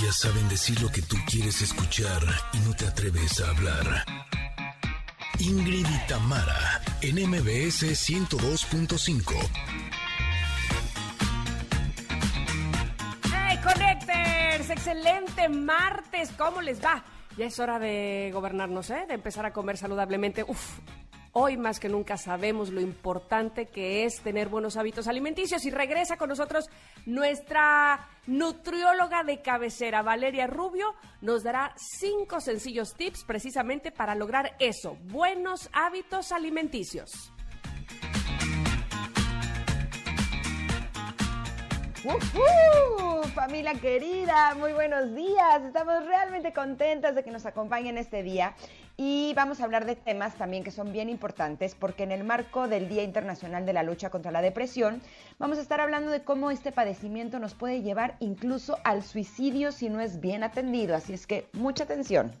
Ellas saben decir lo que tú quieres escuchar y no te atreves a hablar. Ingrid y Tamara, en MBS 102.5. ¡Hey, Connectors! Excelente martes, ¿cómo les va? Ya es hora de gobernarnos, ¿eh? De empezar a comer saludablemente. Uf, Hoy más que nunca sabemos lo importante que es tener buenos hábitos alimenticios y regresa con nosotros nuestra nutrióloga de cabecera, Valeria Rubio, nos dará cinco sencillos tips precisamente para lograr eso, buenos hábitos alimenticios. ¡Uh, familia querida, muy buenos días. Estamos realmente contentas de que nos acompañen este día y vamos a hablar de temas también que son bien importantes porque en el marco del Día Internacional de la Lucha contra la Depresión vamos a estar hablando de cómo este padecimiento nos puede llevar incluso al suicidio si no es bien atendido. Así es que mucha atención.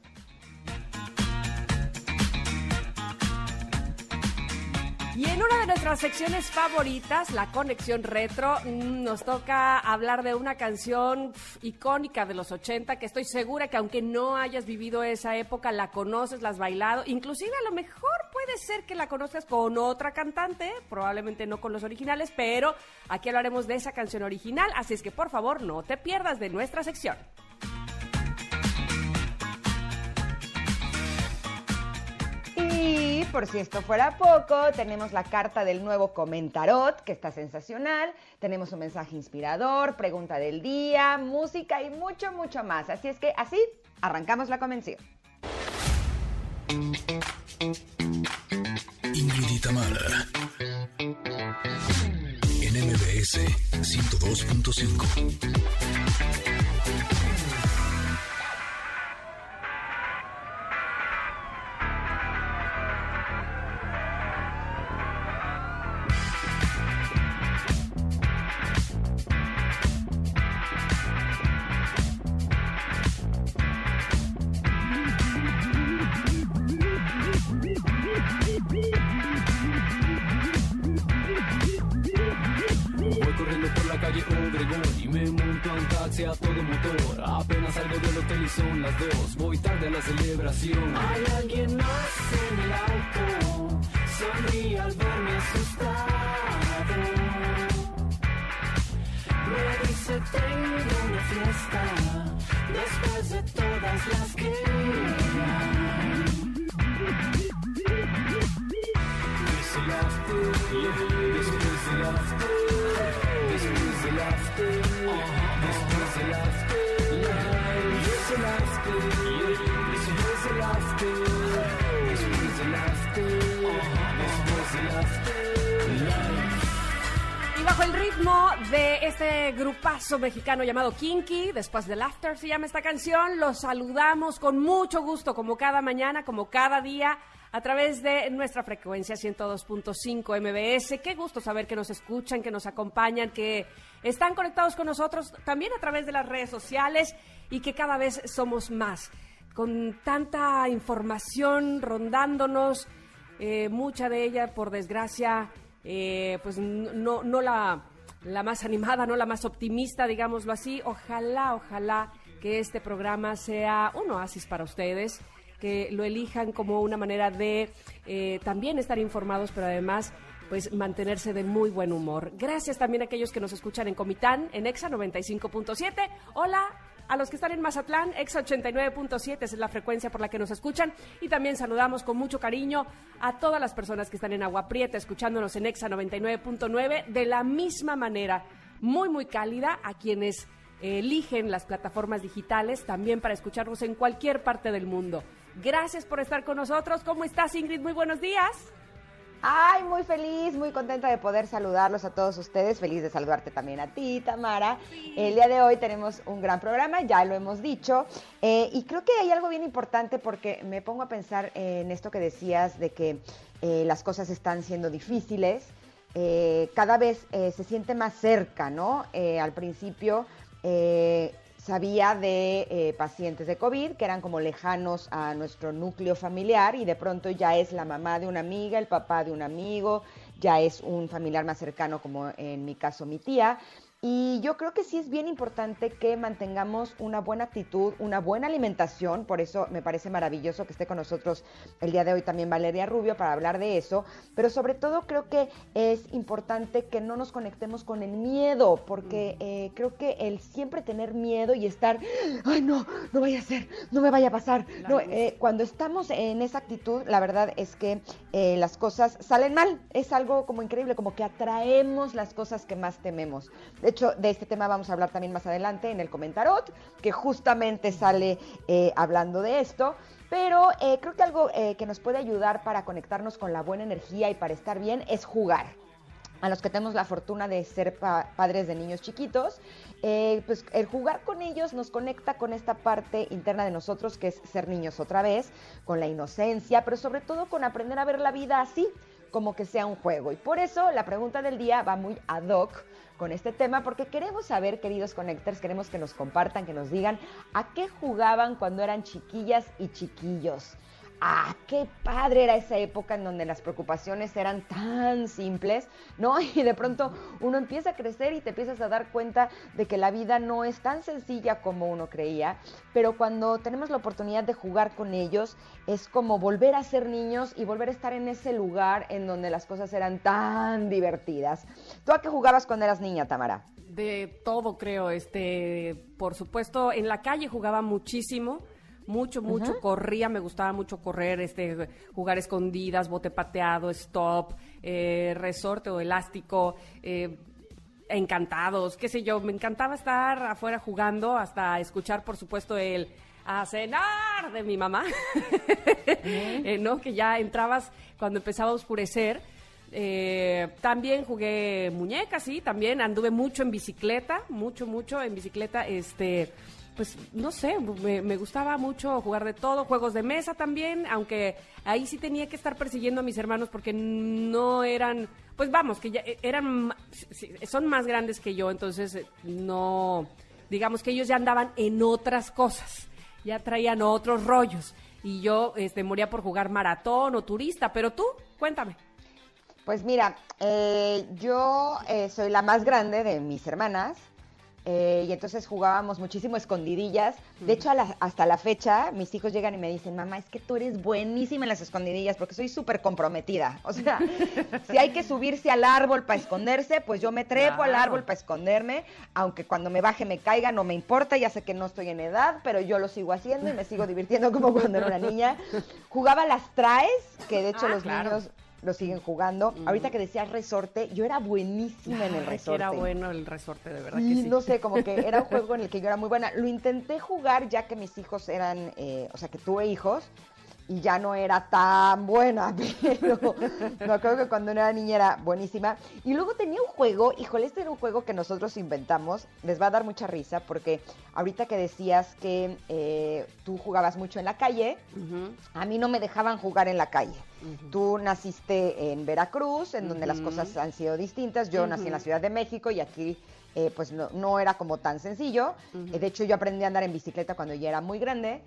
Y en una de nuestras secciones favoritas, la conexión retro, mm, nos toca hablar de una canción icónica de los 80 que estoy segura que aunque no hayas vivido esa época, la conoces, la has bailado, inclusive a lo mejor puede ser que la conozcas con otra cantante, probablemente no con los originales, pero aquí hablaremos de esa canción original, así es que por favor no te pierdas de nuestra sección. Por si esto fuera poco, tenemos la carta del nuevo comentarot, que está sensacional. Tenemos un mensaje inspirador, pregunta del día, música y mucho, mucho más. Así es que así arrancamos la convención. Ingrid en MBS 102.5. mexicano llamado Kinky, después del After se llama esta canción. Los saludamos con mucho gusto, como cada mañana, como cada día, a través de nuestra frecuencia 102.5 MBS. Qué gusto saber que nos escuchan, que nos acompañan, que están conectados con nosotros también a través de las redes sociales y que cada vez somos más. Con tanta información rondándonos, eh, mucha de ella, por desgracia, eh, pues no, no la la más animada, no la más optimista, digámoslo así. Ojalá, ojalá que este programa sea un oasis para ustedes, que lo elijan como una manera de eh, también estar informados, pero además pues mantenerse de muy buen humor. Gracias también a aquellos que nos escuchan en Comitán, en Exa 95.7. Hola, a los que están en Mazatlán, Exa 89.7 es la frecuencia por la que nos escuchan. Y también saludamos con mucho cariño a todas las personas que están en Agua Prieta escuchándonos en Exa 99.9 de la misma manera, muy, muy cálida a quienes eligen las plataformas digitales también para escucharnos en cualquier parte del mundo. Gracias por estar con nosotros. ¿Cómo estás, Ingrid? Muy buenos días. Ay, muy feliz, muy contenta de poder saludarlos a todos ustedes. Feliz de saludarte también a ti, Tamara. El día de hoy tenemos un gran programa, ya lo hemos dicho. Eh, y creo que hay algo bien importante porque me pongo a pensar en esto que decías de que eh, las cosas están siendo difíciles. Eh, cada vez se siente más cerca, ¿no? al principio sabía de eh, pacientes de COVID que eran como lejanos a nuestro núcleo familiar y de pronto ya es la mamá de una amiga, el papá de un amigo, ya es un familiar más cercano como en mi caso mi tía. Y yo creo que sí es bien importante que mantengamos una buena actitud, una buena alimentación, por eso me parece maravilloso que esté con nosotros el día de hoy también Valeria Rubio para hablar de eso, pero sobre todo creo que es importante que no nos conectemos con el miedo, porque eh, creo que el siempre tener miedo y estar, ay no, no vaya a ser, no me vaya a pasar, no, eh, cuando estamos en esa actitud, la verdad es que eh, las cosas salen mal, es algo como increíble, como que atraemos las cosas que más tememos. De hecho, de este tema vamos a hablar también más adelante en el comentarot, que justamente sale eh, hablando de esto. Pero eh, creo que algo eh, que nos puede ayudar para conectarnos con la buena energía y para estar bien es jugar a los que tenemos la fortuna de ser pa padres de niños chiquitos, pues el jugar con ellos nos conecta con esta parte interna de nosotros que es ser niños otra vez, con la inocencia, pero sobre todo con aprender a ver la vida así, como que sea un juego. Y por eso la pregunta del día va muy ad hoc con este tema porque queremos saber, queridos connectors, queremos que nos compartan, que nos digan a qué jugaban cuando eran chiquillas y chiquillos. Ah, qué padre era esa época en donde las preocupaciones eran tan simples, ¿no? Y de pronto uno empieza a crecer y te empiezas a dar cuenta de que la vida no es tan sencilla como uno creía, pero cuando tenemos la oportunidad de jugar con ellos, es como volver a ser niños y volver a estar en ese lugar en donde las cosas eran tan divertidas. ¿Tú a qué jugabas cuando eras niña, Tamara? De todo, creo. Este, por supuesto, en la calle jugaba muchísimo mucho, mucho, corría, me gustaba mucho correr, este, jugar escondidas, bote pateado, stop, eh, resorte o elástico, eh, encantados, qué sé yo, me encantaba estar afuera jugando hasta escuchar, por supuesto, el a cenar de mi mamá, eh, ¿no? Que ya entrabas cuando empezaba a oscurecer. Eh, también jugué muñecas, sí, también anduve mucho en bicicleta, mucho, mucho en bicicleta, este, pues no sé, me, gustaba mucho jugar de todo, juegos de mesa también, aunque ahí sí tenía que estar persiguiendo a mis hermanos porque no eran, pues vamos, que ya eran, son más grandes que yo, entonces no, digamos que ellos ya andaban en otras cosas, ya traían otros rollos y yo este, moría por jugar maratón o turista, pero tú, cuéntame. Pues mira, eh, yo eh, soy la más grande de mis hermanas. Eh, y entonces jugábamos muchísimo escondidillas. De hecho, la, hasta la fecha, mis hijos llegan y me dicen, mamá, es que tú eres buenísima en las escondidillas porque soy súper comprometida. O sea, si hay que subirse al árbol para esconderse, pues yo me trepo claro. al árbol para esconderme, aunque cuando me baje me caiga, no me importa, ya sé que no estoy en edad, pero yo lo sigo haciendo y me sigo divirtiendo como cuando era una niña. Jugaba las traes, que de hecho ah, los claro. niños lo siguen jugando. Mm. Ahorita que decías resorte, yo era buenísima en el resorte. Era bueno el resorte, de verdad. Y que sí. no sé, como que era un juego en el que yo era muy buena. Lo intenté jugar ya que mis hijos eran, eh, o sea, que tuve hijos y ya no era tan buena, pero me acuerdo que cuando era niña era buenísima. Y luego tenía un juego, híjole, este era un juego que nosotros inventamos, les va a dar mucha risa porque ahorita que decías que eh, tú jugabas mucho en la calle, uh -huh. a mí no me dejaban jugar en la calle. Uh -huh. Tú naciste en Veracruz, en donde uh -huh. las cosas han sido distintas, yo nací en la Ciudad de México y aquí... Eh, pues no, no, era como tan sencillo. Eh, de hecho, yo aprendí a andar en bicicleta cuando ya era muy grande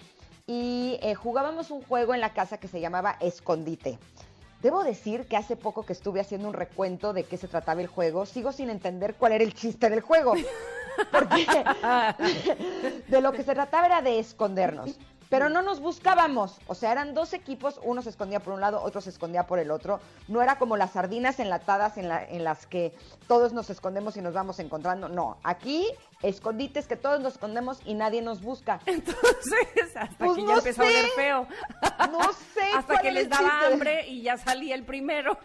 y eh, jugábamos un juego en la casa que se llamaba Escondite. Debo decir que hace poco que estuve haciendo un recuento de qué se trataba el juego, sigo sin entender cuál era el chiste del juego. Porque de lo que se trataba era de escondernos. Pero no nos buscábamos, o sea, eran dos equipos, uno se escondía por un lado, otro se escondía por el otro. No era como las sardinas enlatadas en, la, en las que todos nos escondemos y nos vamos encontrando. No, aquí escondites que todos nos escondemos y nadie nos busca. Entonces, hasta pues que no ya empezó sé. a ver feo. No sé. hasta que les daba chiste. hambre y ya salía el primero.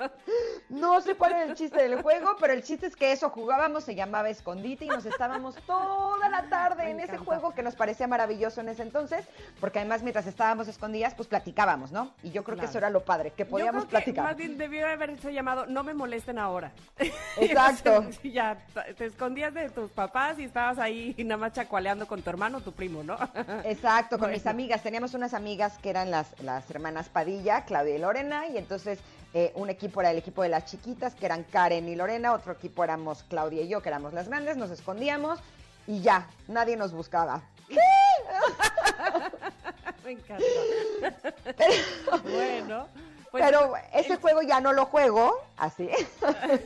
no sé cuál era el chiste del juego, pero el chiste es que eso jugábamos, se llamaba escondite y nos estábamos toda la tarde Me en encanta. ese juego que nos parecía maravilloso en ese entonces, porque además mientras estábamos escondidas, pues platicábamos, ¿no? Y yo creo claro. que eso era lo padre, que podíamos yo creo platicar. Que más bien debió haberse llamado No me molesten ahora. Exacto. ya te escondías de tus papás y estabas ahí nada más chacualeando con tu hermano, tu primo, ¿no? Exacto, con mis amigas. Teníamos unas amigas que eran las, las hermanas Padilla, Claudia y Lorena, y entonces eh, un equipo era el equipo de las chiquitas, que eran Karen y Lorena, otro equipo éramos Claudia y yo, que éramos las grandes, nos escondíamos y ya, nadie nos buscaba. Me encanta. bueno. Pues pero ese juego ya no lo juego, así.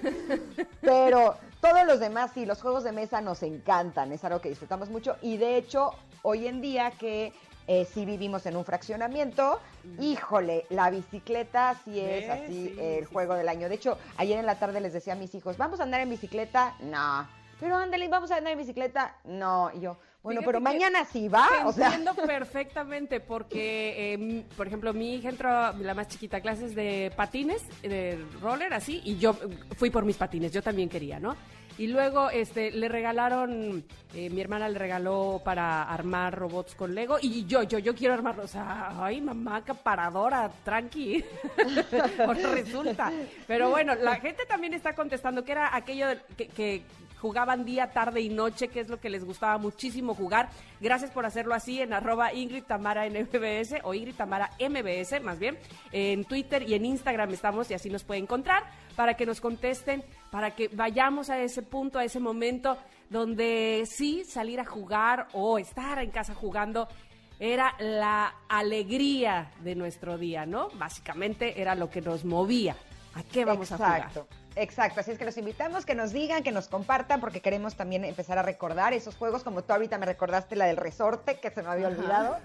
pero todos los demás sí, los juegos de mesa nos encantan, es algo que disfrutamos mucho y de hecho hoy en día que eh, si vivimos en un fraccionamiento. Híjole, la bicicleta sí es así el juego del año. De hecho, ayer en la tarde les decía a mis hijos, ¿vamos a andar en bicicleta? No. Pero ándale, ¿vamos a andar en bicicleta? No. Y yo, bueno, pero mañana sí va. Te o sea. entiendo perfectamente porque, em, por ejemplo, mi hija entró, la más chiquita, clases de patines, de roller, así, y yo fui por mis patines, yo también quería, ¿no? Y luego este, le regalaron, eh, mi hermana le regaló para armar robots con Lego y yo, yo, yo quiero armarlos. O sea, ay, mamá, caparadora, tranqui. resulta. Pero bueno, la gente también está contestando que era aquello que, que jugaban día, tarde y noche, que es lo que les gustaba muchísimo jugar. Gracias por hacerlo así en arroba Ingrid Tamara MBS o Ingrid Tamara MBS, más bien. En Twitter y en Instagram estamos y así nos puede encontrar para que nos contesten, para que vayamos a ese punto, a ese momento donde sí salir a jugar o estar en casa jugando era la alegría de nuestro día, ¿no? Básicamente era lo que nos movía. ¿A qué vamos a jugar? Exacto, así es que los invitamos que nos digan, que nos compartan, porque queremos también empezar a recordar esos juegos, como tú ahorita me recordaste la del resorte, que se me había olvidado.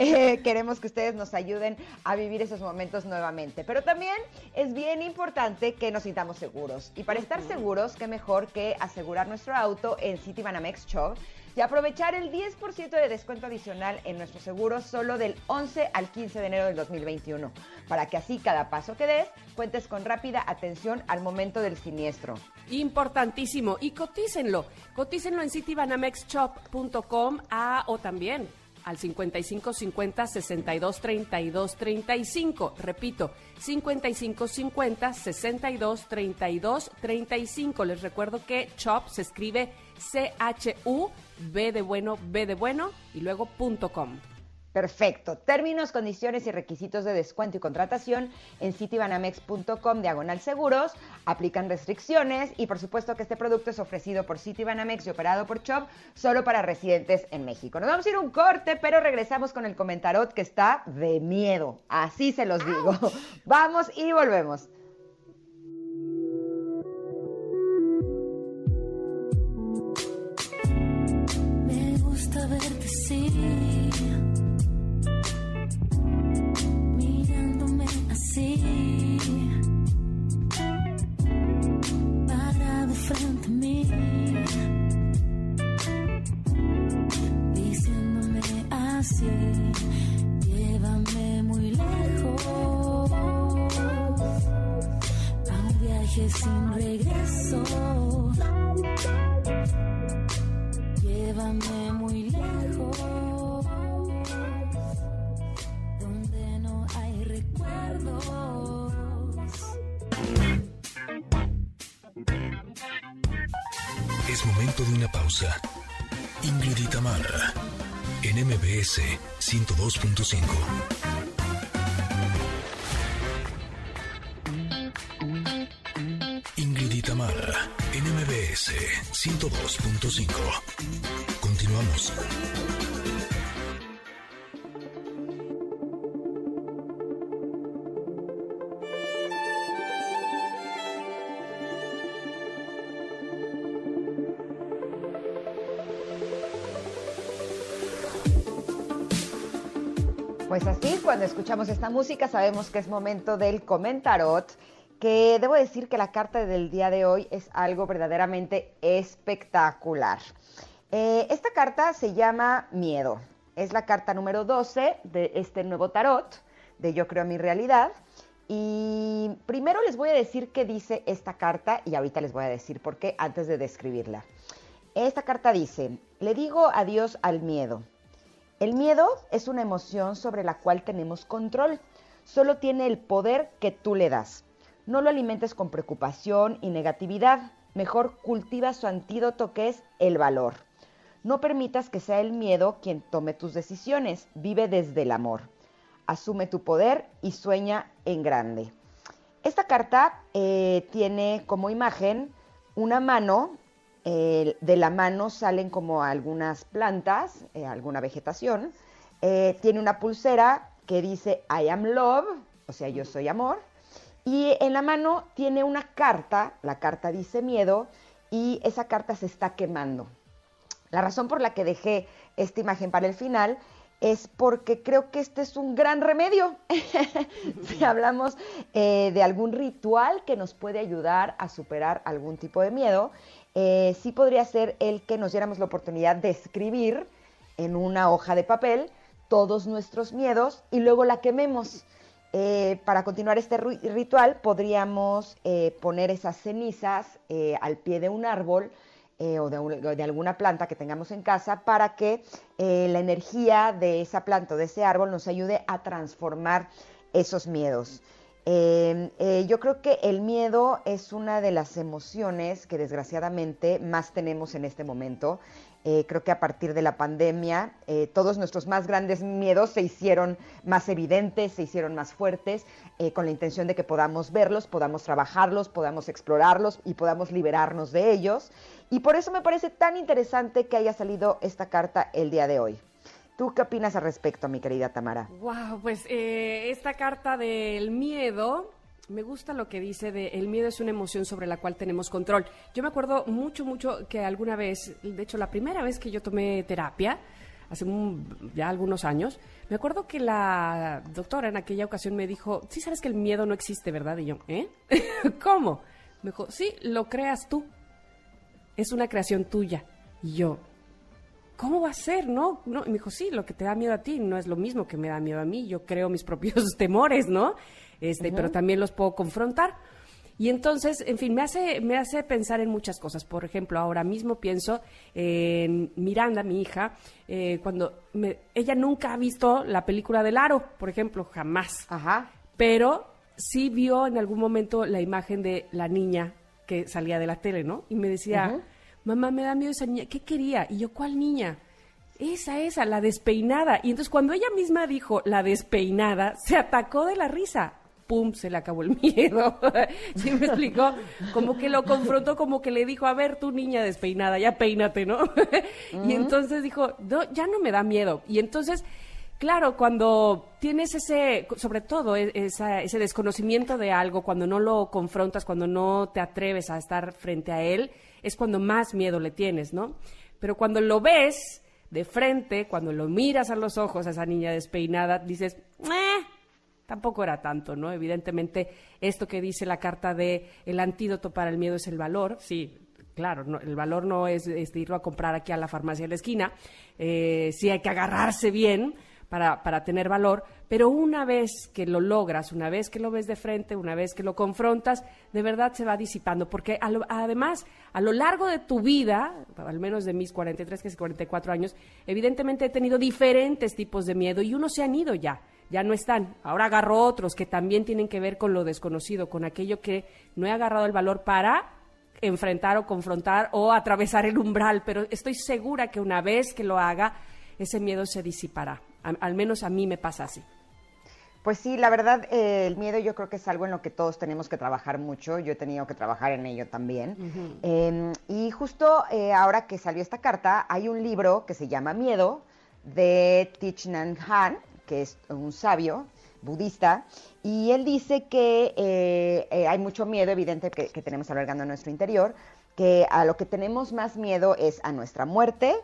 Eh, queremos que ustedes nos ayuden a vivir esos momentos nuevamente. Pero también es bien importante que nos sintamos seguros. Y para estar seguros, qué mejor que asegurar nuestro auto en City Banamex Shop y aprovechar el 10% de descuento adicional en nuestro seguro solo del 11 al 15 de enero del 2021, para que así cada paso que des cuentes con rápida atención al momento del siniestro. Importantísimo. Y cotícenlo. Cotícenlo en citybanamexshop.com ah, o también al 55 50 62 32 35. Repito, 55 50 62 32 35. Les recuerdo que CHOP se escribe C-H-U B de bueno, B de bueno y luego punto com. Perfecto. Términos, condiciones y requisitos de descuento y contratación en citibanamex.com diagonal seguros. Aplican restricciones y por supuesto que este producto es ofrecido por Citibanamex y operado por Chop solo para residentes en México. Nos vamos a ir un corte, pero regresamos con el comentarot que está de miedo. Así se los digo. Vamos y volvemos. así, llévame muy lejos a un viaje sin regreso. Llévame muy lejos donde no hay recuerdos. Es momento de una pausa. Ingrid MBS 102.5. Ingrid y NMBS 102.5. Continuamos. Cuando escuchamos esta música sabemos que es momento del comentarot, que debo decir que la carta del día de hoy es algo verdaderamente espectacular. Eh, esta carta se llama Miedo. Es la carta número 12 de este nuevo tarot, de Yo creo mi realidad. Y primero les voy a decir qué dice esta carta y ahorita les voy a decir por qué antes de describirla. Esta carta dice, le digo adiós al miedo el miedo es una emoción sobre la cual tenemos control. Solo tiene el poder que tú le das. No lo alimentes con preocupación y negatividad. Mejor cultiva su antídoto que es el valor. No permitas que sea el miedo quien tome tus decisiones. Vive desde el amor. Asume tu poder y sueña en grande. Esta carta eh, tiene como imagen una mano de la mano salen como algunas plantas, eh, alguna vegetación. Eh, tiene una pulsera que dice I am love o sea, yo soy amor. Y en la mano tiene una carta, la carta dice miedo, y esa carta se está quemando. La razón por la que dejé esta imagen para el final es porque creo que este es un gran remedio. si hablamos eh, de algún ritual que nos puede ayudar a superar algún tipo de miedo, eh, sí podría ser el que nos diéramos la oportunidad de escribir en una hoja de papel todos nuestros miedos y luego la quememos. Eh, para continuar este ritual podríamos poner esas cenizas al pie de un árbol, eh, o de, alguna planta que tengamos en casa para que eh, la energía de esa planta o de ese árbol nos ayude a transformar esos miedos. Em, eh, yo creo que el miedo es una de las emociones que desgraciadamente más tenemos en este momento. Eh, creo que a partir de la pandemia eh, todos nuestros más grandes miedos se hicieron más evidentes, se hicieron más fuertes, con la intención de que podamos verlos, podamos trabajarlos, podamos explorarlos y podamos liberarnos de ellos. Y por eso me parece tan interesante que haya salido esta carta el día de hoy. ¿Tú qué opinas al respecto, mi querida Tamara? Wow, pues esta carta del miedo me gusta lo que dice de el miedo es una emoción sobre la cual tenemos control. Yo me acuerdo mucho, mucho que alguna vez, de hecho la primera vez que yo tomé terapia, hace ya algunos años, me acuerdo que la doctora en aquella ocasión me dijo, sí sabes que el miedo no existe, ¿verdad? Y yo, ¿eh? ¿Cómo? Me dijo, sí, lo creas tú. Es una creación tuya. Y yo, ¿cómo va a ser, no? no? Y me dijo, sí, lo que te da miedo a ti no es lo mismo que me da miedo a mí. Yo creo mis propios temores, ¿no? este, pero también los puedo confrontar. Y entonces, en fin, me hace, me hace pensar en muchas cosas. Por ejemplo, ahora mismo pienso en Miranda, mi hija, eh, cuando ella nunca ha visto la película del aro, por ejemplo, jamás. Ajá. Pero sí vio en algún momento la imagen de la niña que salía de la tele, ¿no? Y me decía, mamá, me da miedo esa niña. ¿Qué quería? Y yo, ¿cuál niña? Esa, esa, la despeinada. Y entonces cuando ella misma dijo la despeinada, se atacó de la risa pum, se le acabó el miedo. ¿Sí me explicó? Como que lo confrontó, como que le dijo, a ver, tu niña despeinada, ya peínate, ¿no? Y entonces dijo, ya no me da miedo. Y entonces, claro, cuando tienes ese, sobre todo e, ese desconocimiento de algo, cuando no lo confrontas, cuando no te atreves a estar frente a él, es cuando más miedo le tienes, ¿no? Pero cuando lo ves de frente, cuando lo miras a los ojos a esa niña despeinada, dices, eh, tampoco era tanto, ¿no? Evidentemente, esto que dice la carta de el antídoto para el miedo es el valor, sí, claro, el valor no es, irlo a comprar aquí a la farmacia de la esquina, eh, sí hay que agarrarse bien para, para tener valor, pero una vez que lo logras, una vez que lo ves de frente, una vez que lo confrontas, de verdad se va disipando, porque además, a lo largo de tu vida, al menos de mis 43, que es 44 años, evidentemente he tenido diferentes tipos de miedo y unos se han ido ya ya no están. Ahora agarro otros que también tienen que ver con lo desconocido, con aquello que no he agarrado el valor para enfrentar o confrontar o atravesar el umbral, pero estoy segura que una vez que lo haga, ese miedo se disipará. Al, menos a mí me pasa así. Pues sí, la verdad, eh, el miedo yo creo que es algo en lo que todos tenemos que trabajar mucho. Yo he tenido que trabajar en ello también. Em, y justo eh, ahora que salió esta carta, hay un libro que se llama Miedo de Thich Nhat Han, que es un sabio budista, y él dice que eh, hay mucho miedo, evidente, que, tenemos albergando en nuestro interior, que a lo que tenemos más miedo es a nuestra muerte,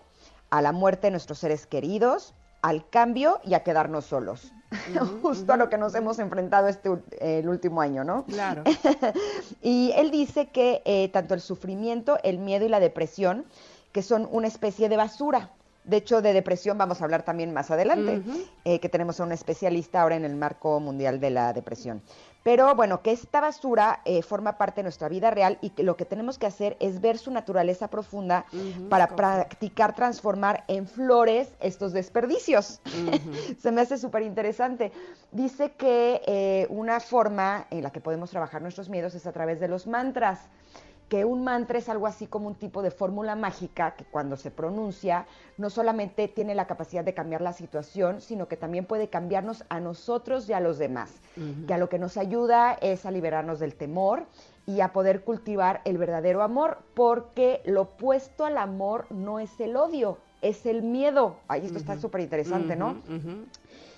a la muerte de nuestros seres queridos, al cambio y a quedarnos solos. Justo a lo que nos hemos enfrentado este el último año, ¿no? Claro. y él dice que eh, tanto el sufrimiento, el miedo y la depresión, que son una especie de basura, de hecho, de depresión vamos a hablar también más adelante, eh, que tenemos a un especialista ahora en el marco mundial de la depresión. Pero bueno, que esta basura eh, forma parte de nuestra vida real y que lo que tenemos que hacer es ver su naturaleza profunda para practicar transformar en flores estos desperdicios. Se me hace súper interesante. Dice que eh, una forma en la que podemos trabajar nuestros miedos es a través de los mantras que un mantra es algo así como un tipo de fórmula mágica que cuando se pronuncia no solamente tiene la capacidad de cambiar la situación, sino que también puede cambiarnos a nosotros y a los demás, que a lo que nos ayuda es a liberarnos del temor y a poder cultivar el verdadero amor, porque lo opuesto al amor no es el odio, es el miedo. Ahí esto está súper interesante, ¿no?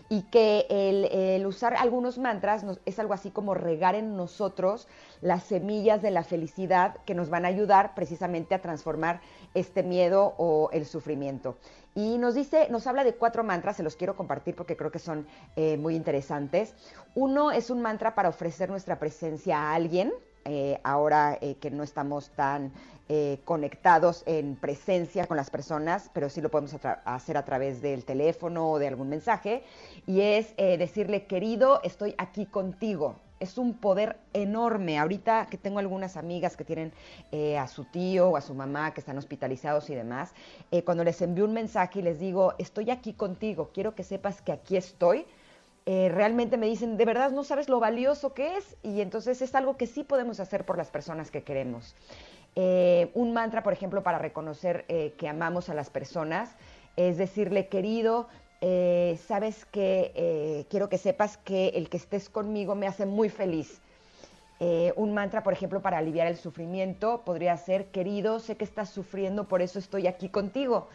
Y que el, usar algunos mantras es algo así como regar en nosotros las semillas de la felicidad que nos van a ayudar precisamente a transformar este miedo o el sufrimiento. Y nos dice, nos habla de cuatro mantras, se los quiero compartir porque creo que son eh, muy interesantes. Uno es un mantra para ofrecer nuestra presencia a alguien, eh, ahora eh, que no estamos tan eh, conectados en presencia con las personas, pero sí lo podemos hacer a través del teléfono o de algún mensaje, y es decirle, querido, estoy aquí contigo. Es un poder enorme. Ahorita que tengo algunas amigas que tienen a su tío o a su mamá que están hospitalizados y demás, cuando les envío un mensaje y les digo, estoy aquí contigo, quiero que sepas que aquí estoy, eh, realmente me dicen, de verdad no sabes lo valioso que es y entonces es algo que sí podemos hacer por las personas que queremos. Eh, un mantra, por ejemplo, para reconocer eh, que amamos a las personas es decirle, querido, sabes que quiero que sepas que el que estés conmigo me hace muy feliz. un mantra, por ejemplo, para aliviar el sufrimiento podría ser, querido, sé que estás sufriendo, por eso estoy aquí contigo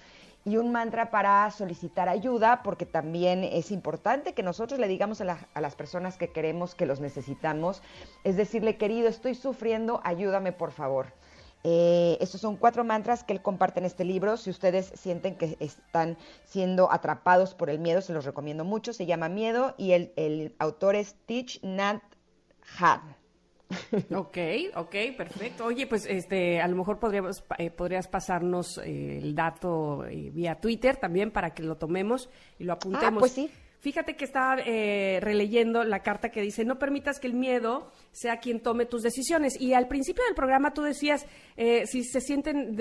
y un mantra para solicitar ayuda, porque también es importante que nosotros le digamos a, las personas que queremos que los necesitamos, es decirle, querido, estoy sufriendo, ayúdame por favor. Eh, estos son cuatro mantras que él comparte en este libro. Si ustedes sienten que están siendo atrapados por el miedo, se los recomiendo mucho. Se llama Miedo y el, el autor es Teach Nat Han. Ok, ok, perfecto. Oye, pues este, a lo mejor podríamos, eh, podrías pasarnos eh, el dato eh, vía Twitter también para que lo tomemos y lo apuntemos. Ah, pues sí. Fíjate que estaba releyendo la carta que dice, no permitas que el miedo sea quien tome tus decisiones. Y al principio del programa tú decías, si se sienten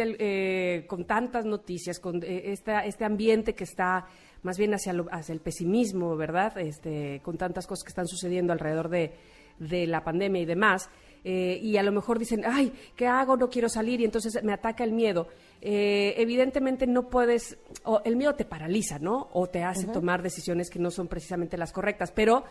con tantas noticias, con esta, este ambiente que está más bien hacia, hacia el pesimismo, ¿verdad? Este, con tantas cosas que están sucediendo alrededor de, de la pandemia y demás, eh, y a lo mejor dicen, ay, ¿qué hago? No quiero salir y entonces me ataca el miedo. Eh, evidentemente no puedes, o el miedo te paraliza, ¿no? O te hace tomar decisiones que no son precisamente las correctas, pero...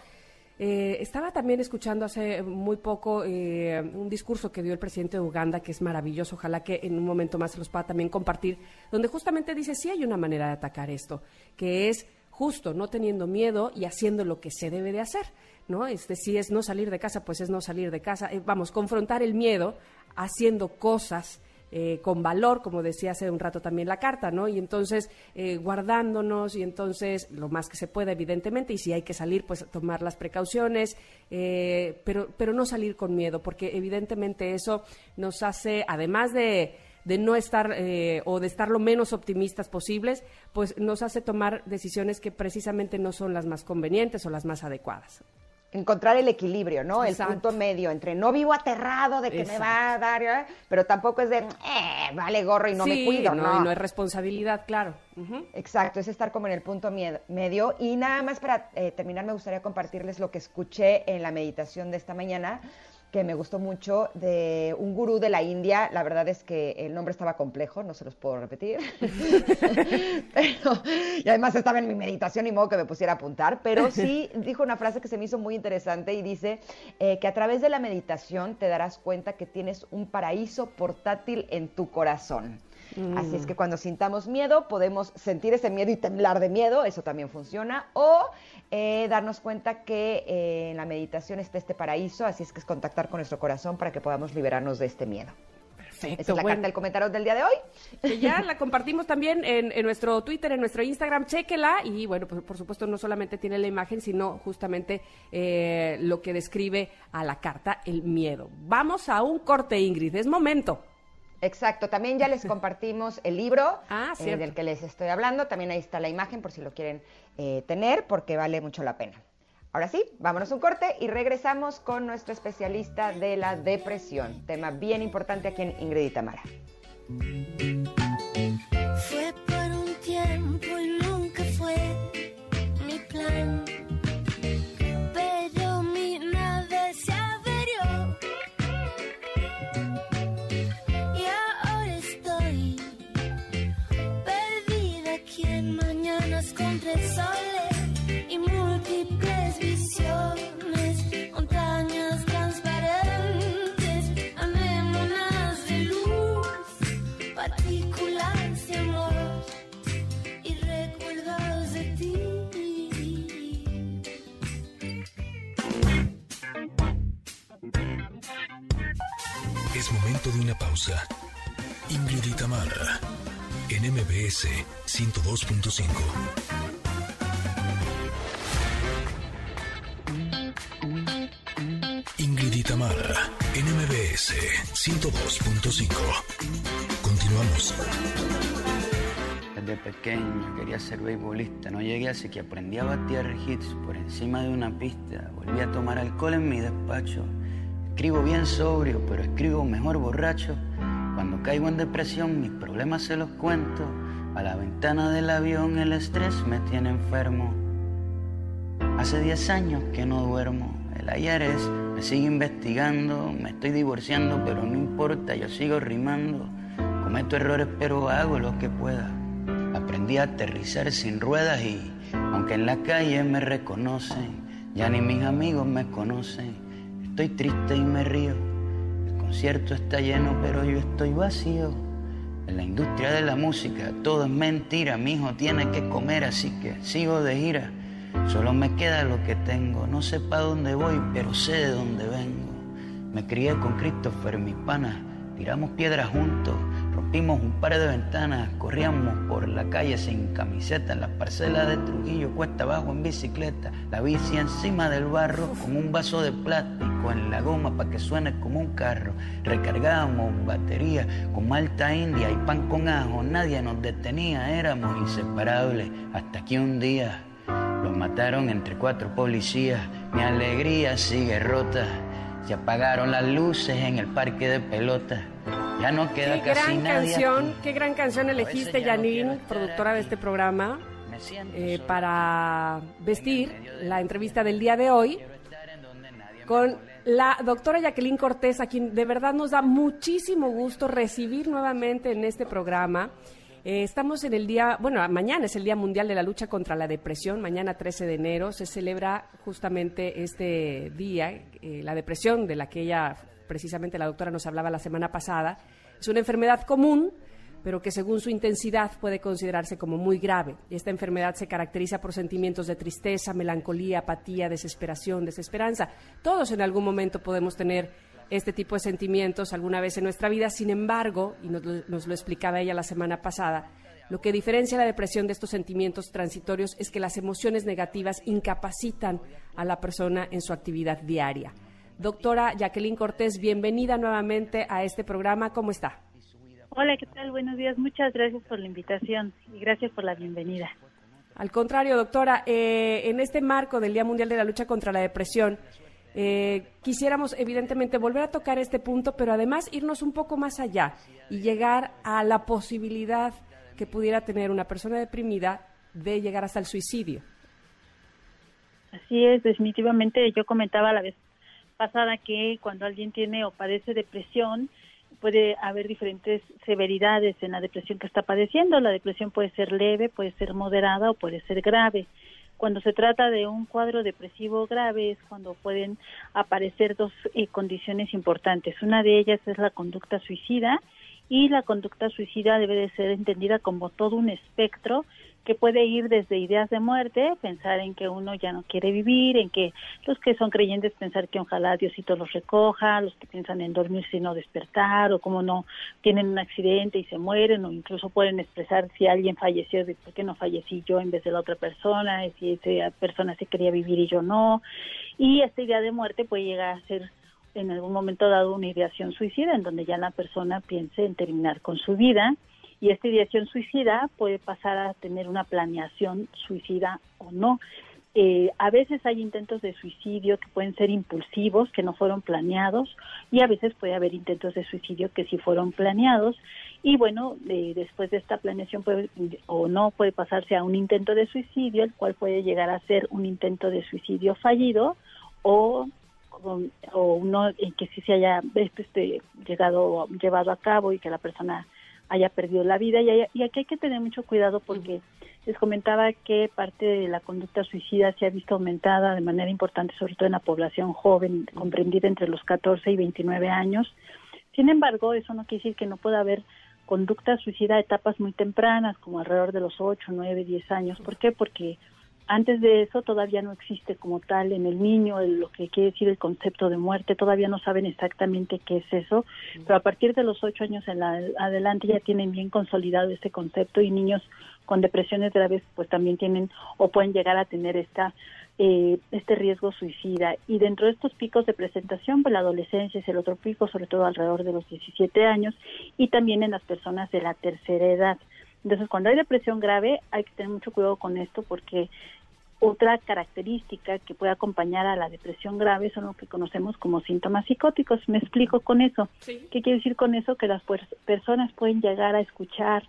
Eh, estaba también escuchando hace muy poco un discurso que dio el presidente de Uganda, que es maravilloso, ojalá que en un momento más se los pueda también compartir, donde justamente dice, sí hay una manera de atacar esto, que es justo no teniendo miedo y haciendo lo que se debe de hacer. ¿No? Este, si es no salir de casa, pues es no salir de casa. Eh, vamos, confrontar el miedo haciendo cosas eh, con valor, como decía hace un rato también la carta, ¿no? Y entonces eh, guardándonos y entonces lo más que se pueda, evidentemente, y si hay que salir, pues tomar las precauciones, pero, pero no salir con miedo, porque evidentemente eso nos hace, además de de no estar o de estar lo menos optimistas posibles, pues nos hace tomar decisiones que precisamente no son las más convenientes o las más adecuadas encontrar el equilibrio, ¿no? El punto medio entre no vivo aterrado de que me va a dar, ¿eh? pero tampoco es de, eh, vale gorro y no me cuido, ¿no? Y no es responsabilidad, claro. Exacto, es estar como en el punto medio. Y nada más para eh, terminar, me gustaría compartirles lo que escuché en la meditación de esta mañana que me gustó mucho de un gurú de la India. La verdad es que el nombre estaba complejo, no se los puedo repetir. y además estaba en mi meditación y modo que me pusiera a apuntar. Pero sí dijo una frase que se me hizo muy interesante y dice eh, que a través de la meditación te darás cuenta que tienes un paraíso portátil en tu corazón. Así es que mm. cuando sintamos miedo, podemos sentir ese miedo y temblar de miedo, eso también funciona, o eh, darnos cuenta que eh, en la meditación está este paraíso, así es que es contactar con nuestro corazón para que podamos liberarnos de este miedo. Perfecto. Esa es la carta del comentario del día de hoy. ya la compartimos también en, nuestro Twitter, en nuestro Instagram, chéquela. Y bueno, pues, por supuesto no solamente tiene la imagen, sino justamente eh, lo que describe a la carta el miedo. Vamos a un corte, Ingrid, es momento. Exacto, también ya les compartimos el libro ah, eh, del que les estoy hablando, también ahí está la imagen por si lo quieren eh, tener, porque vale mucho la pena. Ahora sí, vámonos un corte y regresamos con nuestro especialista de la depresión, tema bien importante aquí en Ingrid y Tamara. Fue por un tiempo momento de una pausa. Ingrid y Tamara, en MBS 102.5. Ingrid y Tamara, en MBS 102.5. Continuamos. Desde pequeño quería ser beisbolista, no llegué así que aprendí a batear hits por encima de una pista. Volví a tomar alcohol en mi despacho. Escribo bien sobrio, pero escribo mejor borracho. Cuando caigo en depresión, mis problemas se los cuento. A la ventana del avión el estrés me tiene enfermo. Hace 10 años que no duermo. El ayer es, me sigue investigando. Me estoy divorciando, pero no importa, yo sigo rimando. Cometo errores, pero hago lo que pueda. Aprendí a aterrizar sin ruedas y, aunque en la calle me reconocen, ya ni mis amigos me conocen. Estoy triste y me río. El concierto está lleno, pero yo estoy vacío. En la industria de la música todo es mentira. Mi hijo tiene que comer, así que sigo de gira. Solo me queda lo que tengo. No sé para dónde voy, pero sé de dónde vengo. Me crié con Christopher, mi pana. Tiramos piedras juntos, rompimos un par de ventanas, corríamos por la calle sin camiseta, las parcelas de Trujillo, cuesta abajo en bicicleta, la bici encima del barro, con un vaso de plástico en la goma para que suene como un carro. Recargábamos batería con malta india y pan con ajo, nadie nos detenía, éramos inseparables, hasta que un día los mataron entre cuatro policías, mi alegría sigue rota. Se apagaron las luces en el parque de pelota. Ya no queda Qué casi gran nadie. canción, aquí. qué gran canción elegiste, no Janine, productora de este programa, eh, para vestir la entrevista del día de hoy con la doctora Jacqueline Cortés, a quien de verdad nos da muchísimo gusto recibir nuevamente en este programa. Eh, estamos en el día, bueno, mañana es el Día Mundial de la Lucha contra la Depresión, mañana 13 de enero se celebra justamente este día, eh, la depresión de la que ella, precisamente la doctora nos hablaba la semana pasada. Es una enfermedad común, pero que según su intensidad puede considerarse como muy grave. Esta enfermedad se caracteriza por sentimientos de tristeza, melancolía, apatía, desesperación, desesperanza. Todos en algún momento podemos tener este tipo de sentimientos alguna vez en nuestra vida. Sin embargo, y nos, lo- nos lo explicaba ella la semana pasada, lo que diferencia la depresión de estos sentimientos transitorios es que las emociones negativas incapacitan a la persona en su actividad diaria. Doctora Jacqueline Cortés, bienvenida nuevamente a este programa. ¿Cómo está? Hola, ¿qué tal? Buenos días. Muchas gracias por la invitación y gracias por la bienvenida. Al contrario, doctora, eh, en este marco del Día Mundial de la Lucha contra la Depresión, eh, quisiéramos evidentemente volver a tocar este punto, pero además irnos un poco más allá y llegar a la posibilidad que pudiera tener una persona deprimida de llegar hasta el suicidio. Así es, definitivamente yo comentaba la vez pasada que cuando alguien tiene o padece depresión, puede haber diferentes severidades en la depresión que está padeciendo. La depresión puede ser leve, puede ser moderada o puede ser grave. Cuando se trata de un cuadro depresivo grave es cuando pueden aparecer dos eh, condiciones importantes. Una de ellas es la conducta suicida y la conducta suicida debe de ser entendida como todo un espectro que puede ir desde ideas de muerte, pensar en que uno ya no quiere vivir, en que los que son creyentes pensar que ojalá Diosito los recoja, los que piensan en dormirse y no despertar, o como no tienen un accidente y se mueren, o incluso pueden expresar si alguien falleció, de por qué no fallecí yo en vez de la otra persona, si esa persona se quería vivir y yo no. Y esta idea de muerte puede llegar a ser en algún momento dado una ideación suicida, en donde ya la persona piense en terminar con su vida y esta ideación suicida puede pasar a tener una planeación suicida o no. Eh, a veces hay intentos de suicidio que pueden ser impulsivos, que no fueron planeados, y a veces puede haber intentos de suicidio que sí fueron planeados. Y bueno, después de esta planeación puede, o no puede pasarse a un intento de suicidio, el cual puede llegar a ser un intento de suicidio fallido o con- o uno en que sí se haya este, llegado llevado a cabo y que la persona haya perdido la vida. Y, haya- y aquí hay que tener mucho cuidado porque les comentaba que parte de la conducta suicida se ha visto aumentada de manera importante sobre todo en la población joven comprendida entre los 14 y 29 años. Sin embargo eso no quiere decir que no pueda haber conducta suicida a etapas muy tempranas como alrededor de los 8, 9, 10 años. ¿por qué? porque Antes de eso todavía no existe como tal en el niño lo que quiere decir el concepto de muerte, todavía no saben exactamente qué es eso, pero a partir de los ocho años en la, adelante ya tienen bien consolidado ese concepto y niños con depresiones graves pues también tienen o pueden llegar a tener esta eh, este riesgo suicida. Y dentro de estos picos de presentación, pues la adolescencia es el otro pico, sobre todo alrededor de los 17 años, y también en las personas de la tercera edad. Entonces, cuando hay depresión grave, hay que tener mucho cuidado con esto porque otra característica que puede acompañar a la depresión grave son lo que conocemos como síntomas psicóticos. Me explico con eso. ¿Qué quiere decir con eso? Que las personas pueden llegar a escuchar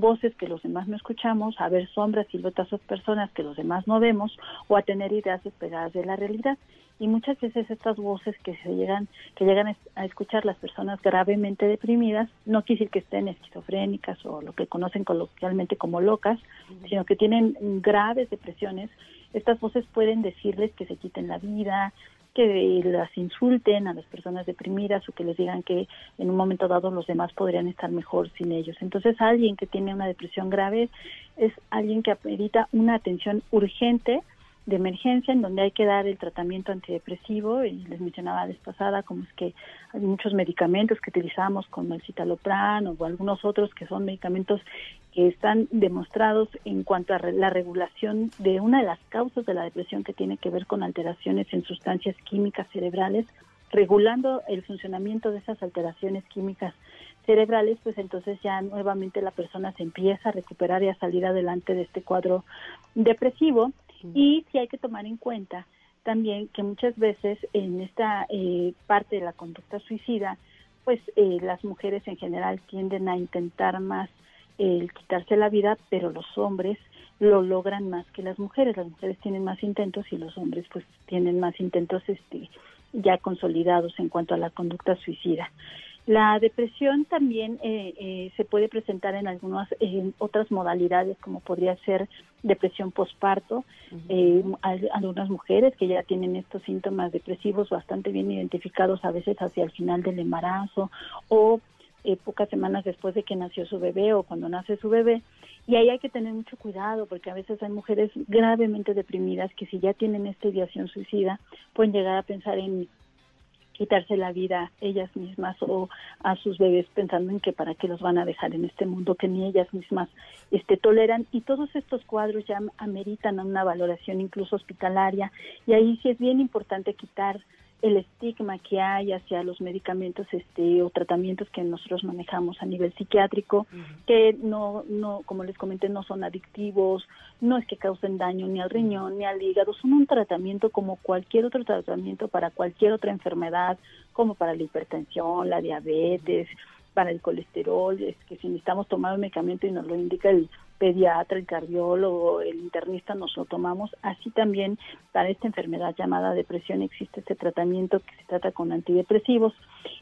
voces que los demás no escuchamos, a ver sombras, siluetas o personas que los demás no vemos o a tener ideas despegadas de la realidad. Y muchas veces estas voces que se llegan, que llegan a escuchar las personas gravemente deprimidas, no quiere decir que estén esquizofrénicas o lo que conocen coloquialmente como locas, sino que tienen graves depresiones estas voces pueden decirles que se quiten la vida, que las insulten a las personas deprimidas o que les digan que en un momento dado los demás podrían estar mejor sin ellos. Entonces, alguien que tiene una depresión grave es alguien que amerita una atención urgente de emergencia en donde hay que dar el tratamiento antidepresivo y les mencionaba la vez pasada como es que hay muchos medicamentos que utilizamos como el citalopram o algunos otros que son medicamentos que están demostrados en cuanto a la regulación de una de las causas de la depresión que tiene que ver con alteraciones en sustancias químicas cerebrales regulando el funcionamiento de esas alteraciones químicas cerebrales, pues entonces ya nuevamente la persona se empieza a recuperar y a salir adelante de este cuadro depresivo y sí hay que tomar en cuenta también que muchas veces en esta eh, parte de la conducta suicida, pues eh, las mujeres en general tienden a intentar más el quitarse la vida, pero los hombres lo logran más que las mujeres. Las mujeres tienen más intentos y los hombres pues tienen más intentos este ya consolidados en cuanto a la conducta suicida. La depresión también eh, eh, se puede presentar en algunas otras modalidades, como podría ser depresión posparto. Eh, algunas mujeres que ya tienen estos síntomas depresivos bastante bien identificados, a veces hacia el final del embarazo o pocas semanas después de que nació su bebé o cuando nace su bebé. Y ahí hay que tener mucho cuidado porque a veces hay mujeres gravemente deprimidas que si ya tienen esta ideación suicida pueden llegar a pensar en quitarse la vida ellas mismas o a sus bebés pensando en que para qué los van a dejar en este mundo que ni ellas mismas este toleran. Y todos estos cuadros ya ameritan una valoración incluso hospitalaria. Y ahí sí es bien importante quitar el estigma que hay hacia los medicamentos este o tratamientos que nosotros manejamos a nivel psiquiátrico que no no como les comenté no son adictivos no es que causen daño ni al riñón ni al hígado son un tratamiento como cualquier otro tratamiento para cualquier otra enfermedad como para la hipertensión la diabetes para el colesterol es que si necesitamos tomar un medicamento y nos lo indica el pediatra, el cardiólogo, el internista nos lo tomamos. Así también para esta enfermedad llamada depresión existe este tratamiento que se trata con antidepresivos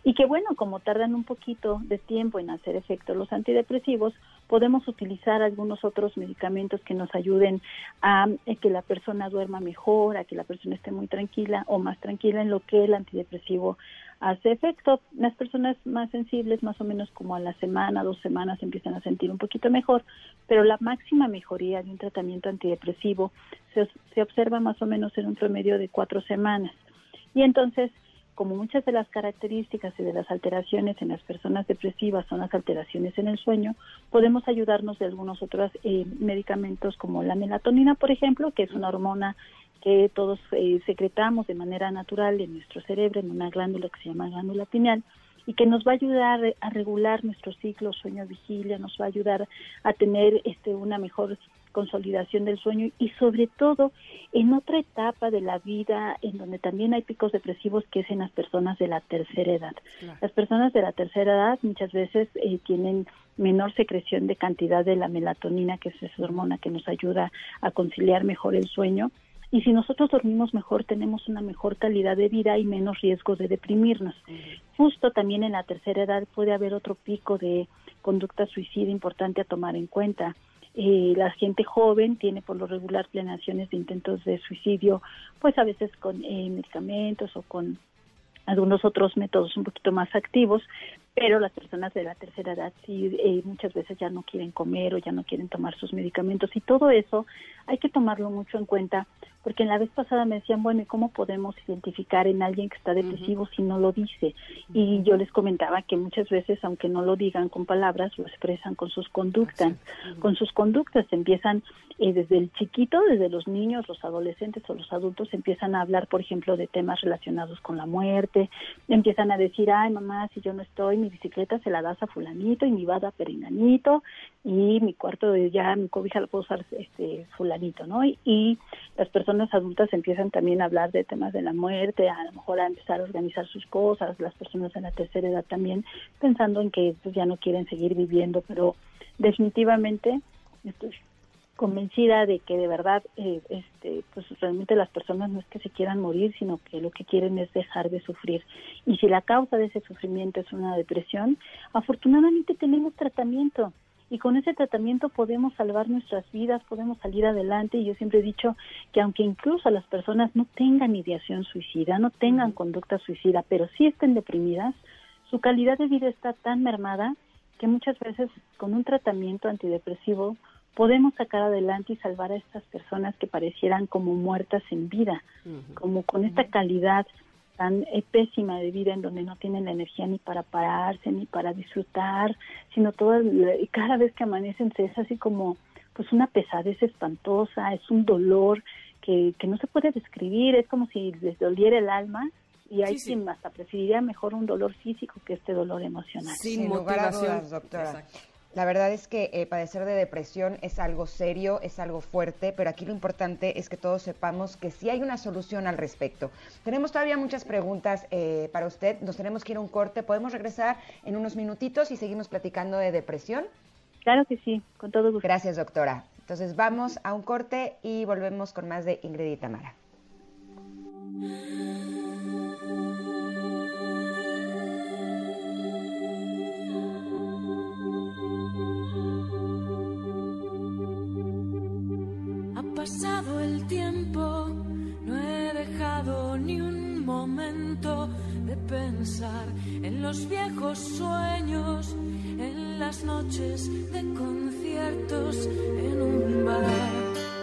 y que bueno, como tardan un poquito de tiempo en hacer efecto los antidepresivos, podemos utilizar algunos otros medicamentos que nos ayuden a eh, que la persona duerma mejor, a que la persona esté muy tranquila o más tranquila en lo que el antidepresivo hace efecto. Las personas más sensibles, más o menos como a la semana, dos semanas, empiezan a sentir un poquito mejor, pero la máxima mejoría de un tratamiento antidepresivo se, se observa más o menos en un promedio de cuatro semanas. Y entonces, como muchas de las características y de las alteraciones en las personas depresivas son las alteraciones en el sueño, podemos ayudarnos de algunos otros eh, medicamentos como la melatonina, por ejemplo, que es una hormona que todos eh, secretamos de manera natural en nuestro cerebro, en una glándula que se llama glándula pineal, y que nos va a ayudar a regular nuestro ciclo sueño-vigilia, nos va a ayudar a tener este, una mejor consolidación del sueño y sobre todo en otra etapa de la vida en donde también hay picos depresivos que es en las personas de la tercera edad. Las personas de la tercera edad muchas veces eh, tienen menor secreción de cantidad de la melatonina, que es esa hormona que nos ayuda a conciliar mejor el sueño y si nosotros dormimos mejor, tenemos una mejor calidad de vida y menos riesgos de deprimirnos. Justo también en la tercera edad puede haber otro pico de conducta suicida importante a tomar en cuenta. Eh, la gente joven tiene por lo regular planeaciones de intentos de suicidio, pues a veces con eh, medicamentos o con algunos otros métodos un poquito más activos, pero las personas de la tercera edad sí eh, muchas veces ya no quieren comer o ya no quieren tomar sus medicamentos y todo eso hay que tomarlo mucho en cuenta porque en la vez pasada me decían, bueno, ¿y cómo podemos identificar en alguien que está depresivo si no lo dice? Y yo les comentaba que muchas veces, aunque no lo digan con palabras, lo expresan con sus conductas. Con sus conductas empiezan eh, desde el chiquito, desde los niños, los adolescentes o los adultos, empiezan a hablar, por ejemplo, de temas relacionados con la muerte, empiezan a decir, ay, mamá, si yo no estoy, mi bicicleta se la das a fulanito y mi bada a perinanito y mi cuarto de ya, mi cobija la puedo usar este fulanito, ¿no? y las personas adultas empiezan también a hablar de temas de la muerte, a lo mejor a empezar a organizar sus cosas, las personas de la tercera edad también pensando en que pues, ya no quieren seguir viviendo, pero definitivamente estoy convencida de que de verdad eh, este pues realmente las personas no es que se quieran morir sino que lo que quieren es dejar de sufrir. Y si la causa de ese sufrimiento es una depresión afortunadamente tenemos tratamiento. Y con ese tratamiento podemos salvar nuestras vidas, podemos salir adelante. Y yo siempre he dicho que aunque incluso las personas no tengan ideación suicida, no tengan conducta suicida, pero sí estén deprimidas, su calidad de vida está tan mermada que muchas veces con un tratamiento antidepresivo podemos sacar adelante y salvar a estas personas que parecieran como muertas en vida, como con esta calidad tan eh, pésima de vida en donde no tienen la energía ni para pararse ni para disfrutar, sino toda y cada vez que amanecen se es así como pues una pesadez espantosa, es un dolor que, que no se puede describir, es como si les doliera el alma y hay quien hasta preferiría mejor un dolor físico que este dolor emocional. Sin, motivación, doctora. La verdad es que eh, padecer de depresión es algo serio, es algo fuerte, pero aquí lo importante es que todos sepamos que sí hay una solución al respecto. Tenemos todavía muchas preguntas eh, para usted, nos tenemos que ir a un corte, podemos regresar en unos minutitos y seguimos platicando de depresión. Claro que sí, con todo gusto. Gracias, doctora. Entonces vamos a un corte y volvemos con más de Ingrid y Tamara. No he dejado ni un momento de pensar en los viejos sueños, en las noches de conciertos en un bar.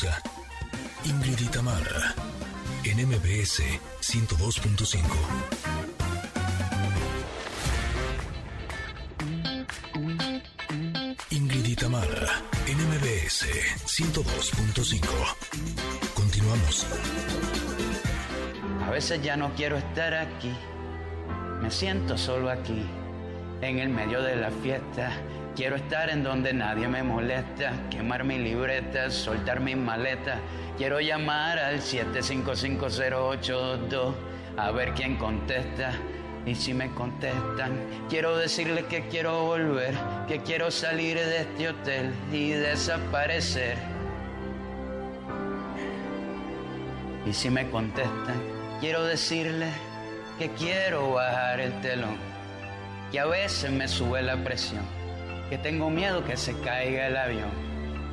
Pausa. Ingrid en MBS 102.5. Ingrid en MBS 102.5. Continuamos. A veces ya no quiero estar aquí, me siento solo aquí, en el medio de la fiesta. Quiero estar en donde nadie me molesta, quemar mi libreta, soltar mis maletas. Quiero llamar al 7550822 a ver quién contesta. Y si me contestan, quiero decirles que quiero volver, que quiero salir de este hotel y desaparecer. Y si me contestan, quiero decirles que quiero bajar el telón, que a veces me sube la presión, que tengo miedo que se caiga el avión,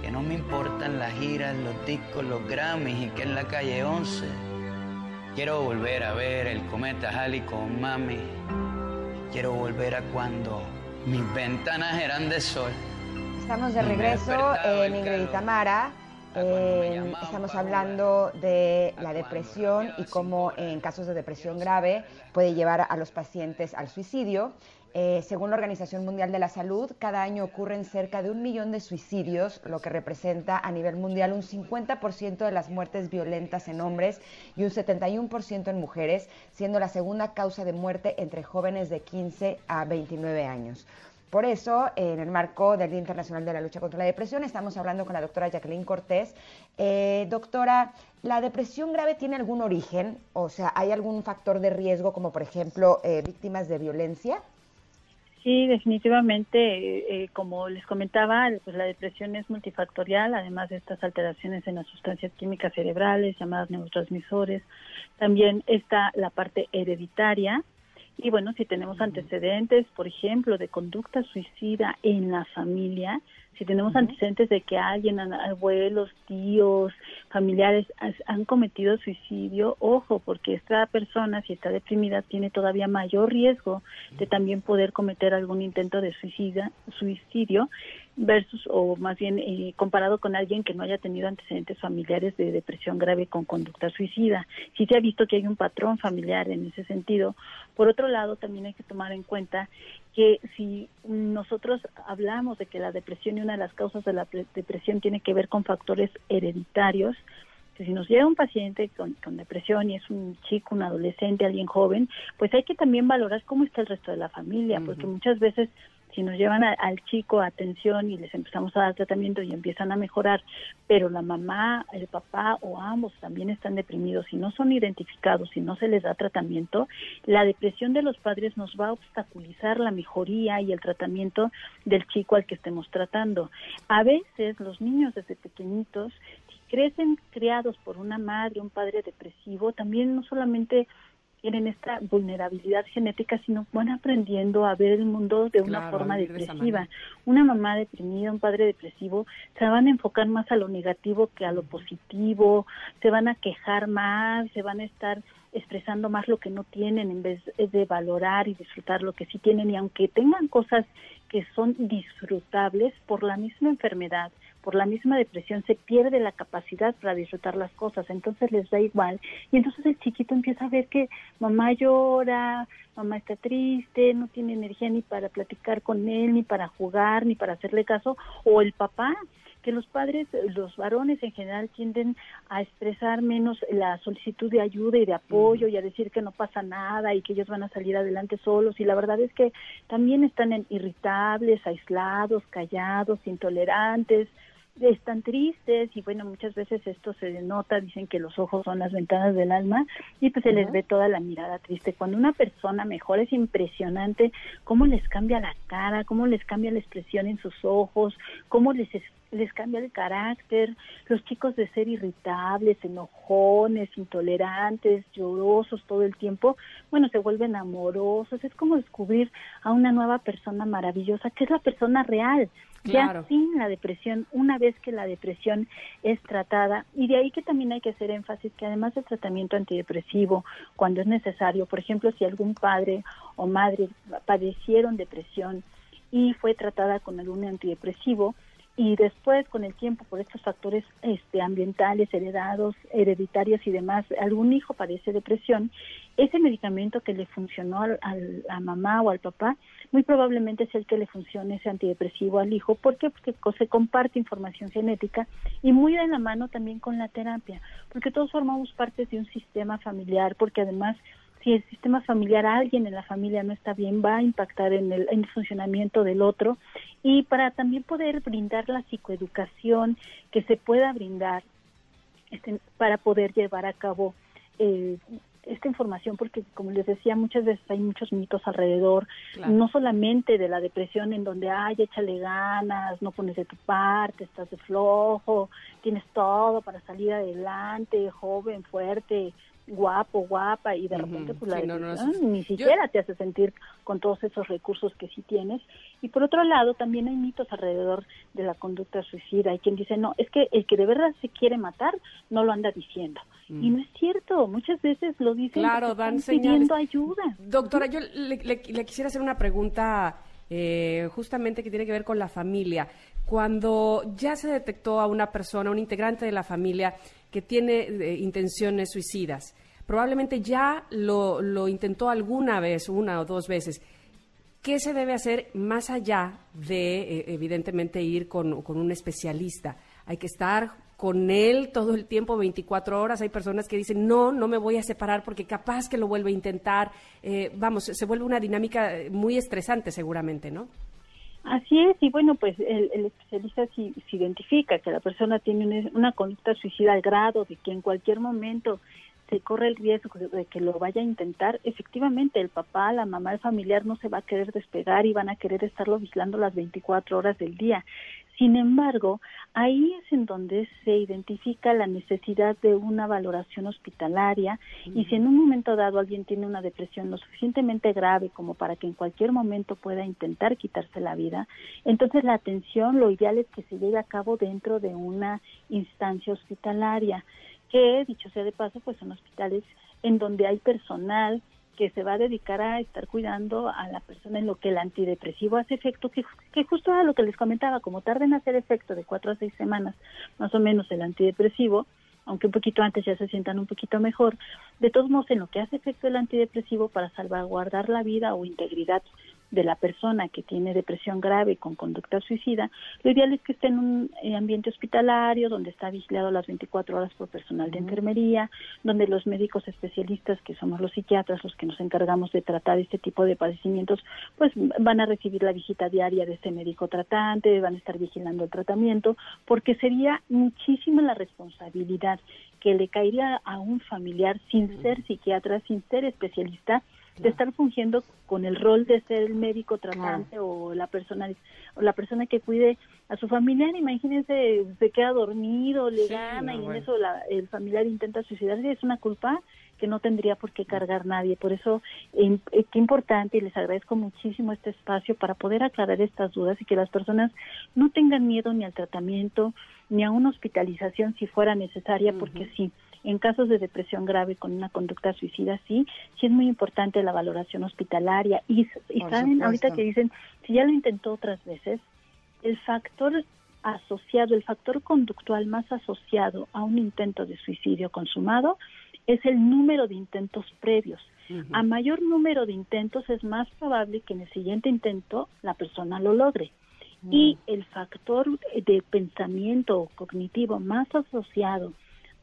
que no me importan las giras, los discos, los Grammys y que en la calle 11 quiero volver a ver el cometa Halley con mami, quiero volver a cuando mis ventanas eran de sol. Estamos de regreso en Ingrid y. Tamara. me Eh, estamos hablando de a la depresión y cómo en casos de depresión grave puede llevar a los pacientes al suicidio. Eh, según la Organización Mundial de la Salud, cada año ocurren cerca de un millón de suicidios, lo que representa a nivel mundial un 50% de las muertes violentas en hombres y un 71% en mujeres, siendo la segunda causa de muerte entre jóvenes de 15 a 29 años. Por eso, en el marco del Día Internacional de la Lucha contra la Depresión, estamos hablando con la doctora Jacqueline Cortés. Eh, doctora, ¿la depresión grave tiene algún origen? O sea, ¿hay algún factor de riesgo, como por ejemplo eh, víctimas de violencia? Sí, definitivamente, eh, eh, como les comentaba, pues la depresión es multifactorial, además de estas alteraciones en las sustancias químicas cerebrales llamadas neurotransmisores. También está la parte hereditaria, y bueno, si tenemos antecedentes, por ejemplo, de conducta suicida en la familia, si tenemos antecedentes de que alguien, abuelos, tíos, familiares han cometido suicidio, ojo, porque esta persona, si está deprimida, tiene todavía mayor riesgo de también poder cometer algún intento de suicida, suicidio versus o más bien eh, comparado con alguien que no haya tenido antecedentes familiares de depresión grave con conducta suicida. Sí se ha visto que hay un patrón familiar en ese sentido. Por otro lado, también hay que tomar en cuenta que si nosotros hablamos de que la depresión y una de las causas de la depresión tiene que ver con factores hereditarios, que si nos llega un paciente con, con, depresión y es un chico, un adolescente, alguien joven, pues hay que también valorar cómo está el resto de la familia, porque muchas veces si nos llevan al chico a atención y les empezamos a dar tratamiento y empiezan a mejorar, pero la mamá, el papá o ambos también están deprimidos y no son identificados y no se les da tratamiento, la depresión de los padres nos va a obstaculizar la mejoría y el tratamiento del chico al que estemos tratando. A veces los niños desde pequeñitos si crecen criados por una madre, un padre depresivo, también no solamente tienen esta vulnerabilidad genética, sino van aprendiendo a ver el mundo de una forma depresiva. una mamá deprimida, un padre depresivo, se van a enfocar más a lo negativo que a lo positivo, se van a quejar más, se van a estar expresando más lo que no tienen en vez de valorar y disfrutar lo que sí tienen. Y aunque tengan cosas que son disfrutables por la misma enfermedad, por la misma depresión se pierde la capacidad para disfrutar las cosas, entonces les da igual. Y entonces el chiquito empieza a ver que mamá llora, mamá está triste, no tiene energía ni para platicar con él, ni para jugar, ni para hacerle caso, o el papá que los padres, los varones en general tienden a expresar menos la solicitud de ayuda y de apoyo y a decir que no pasa nada y que ellos van a salir adelante solos y la verdad es que también están irritables, aislados, callados, intolerantes, están tristes y bueno, muchas veces esto se denota, dicen que los ojos son las ventanas del alma y pues se les ve toda la mirada triste. Cuando una persona mejor es impresionante cómo les cambia la cara, cómo les cambia la expresión en sus ojos, cómo les les cambia el carácter, los chicos de ser irritables, enojones, intolerantes, llorosos todo el tiempo, bueno, se vuelven amorosos, es como descubrir a una nueva persona maravillosa, que es la persona real, ya sin la depresión, una vez que la depresión es tratada, y de ahí que también hay que hacer énfasis que además del tratamiento antidepresivo, cuando es necesario, por ejemplo, si algún padre o madre padecieron depresión y fue tratada con algún antidepresivo, y después con el tiempo por estos factores este, ambientales heredados hereditarios y demás algún hijo padece depresión ese medicamento que le funcionó a la mamá o al papá muy probablemente es el que le funcione ese antidepresivo al hijo ¿por qué? porque se comparte información genética y muy de la mano también con la terapia porque todos formamos parte de un sistema familiar porque además si el sistema familiar, alguien en la familia no está bien, va a impactar en el, en el funcionamiento del otro. Y para también poder brindar la psicoeducación que se pueda brindar este, para poder llevar a cabo eh, esta información porque como les decía muchas veces hay muchos mitos alrededor no solamente de la depresión en donde ay échale ganas no pones de tu parte estás de flojo tienes todo para salir adelante joven fuerte guapo, guapa y de repente pues la ni siquiera te hace sentir con todos esos recursos que sí tienes. Y por otro lado, también hay mitos alrededor de la conducta suicida. Hay quien dice, no, es que el que de verdad se quiere matar no lo anda diciendo. Y no es cierto, muchas veces lo dicen claro, dan pidiendo ayuda. Doctora, yo le, quisiera hacer una pregunta eh, justamente que tiene que ver con la familia. Cuando ya se detectó a una persona, un integrante de la familia, que tiene eh, intenciones suicidas. Probablemente ya lo, intentó alguna vez, una o dos veces. ¿qué se debe hacer más allá de, eh, evidentemente, ir con, con un especialista? Hay que estar con él todo el tiempo, 24 horas. Hay personas que dicen, no, no me voy a separar porque capaz que lo vuelve a intentar. Eh, vamos, se vuelve una dinámica muy estresante seguramente, ¿no? Así es, y bueno, pues el, especialista si, identifica que la persona tiene una, conducta suicida al grado de que en cualquier momento se corre el riesgo de que lo vaya a intentar, efectivamente el papá, la mamá, el familiar no se va a querer despegar y van a querer estarlo vigilando las 24 horas del día. Sin embargo, ahí es en donde se identifica la necesidad de una valoración hospitalaria y si en un momento dado alguien tiene una depresión lo suficientemente grave como para que en cualquier momento pueda intentar quitarse la vida, entonces la atención lo ideal es que se lleve a cabo dentro de una instancia hospitalaria, que dicho sea de paso, pues son hospitales en donde hay personal que se va a dedicar a estar cuidando a la persona en lo que el antidepresivo hace efecto, que, que justo a lo que les comentaba, como tarda en hacer efecto de cuatro a seis semanas, más o menos el antidepresivo, aunque un poquito antes ya se sientan un poquito mejor, de todos modos en lo que hace efecto el antidepresivo para salvaguardar la vida o integridad de la persona que tiene depresión grave con conducta suicida, lo ideal es que esté en un eh, ambiente hospitalario donde está vigilado las 24 horas por personal de enfermería, donde los médicos especialistas, que somos los psiquiatras, los que nos encargamos de tratar este tipo de padecimientos, pues van a recibir la visita diaria de este médico tratante, van a estar vigilando el tratamiento, porque sería muchísima la responsabilidad que le caería a un familiar sin ser psiquiatra, sin ser especialista, de estar fungiendo con el rol de ser el médico tratante o la persona o la persona que cuide a su familiar imagínense se queda dormido le gana y en eso el familiar intenta suicidarse es una culpa que no tendría por qué cargar nadie. Por eso eh, qué importante y les agradezco muchísimo este espacio para poder aclarar estas dudas y que las personas no tengan miedo ni al tratamiento ni a una hospitalización si fuera necesaria porque sí en casos de depresión grave con una conducta suicida, sí, sí es muy importante la valoración hospitalaria. Y, y saben, ahorita que dicen, si ya lo intentó otras veces, el factor asociado, el factor conductual más asociado a un intento de suicidio consumado es el número de intentos previos. A mayor número de intentos es más probable que en el siguiente intento la persona lo logre. Y el factor de pensamiento cognitivo más asociado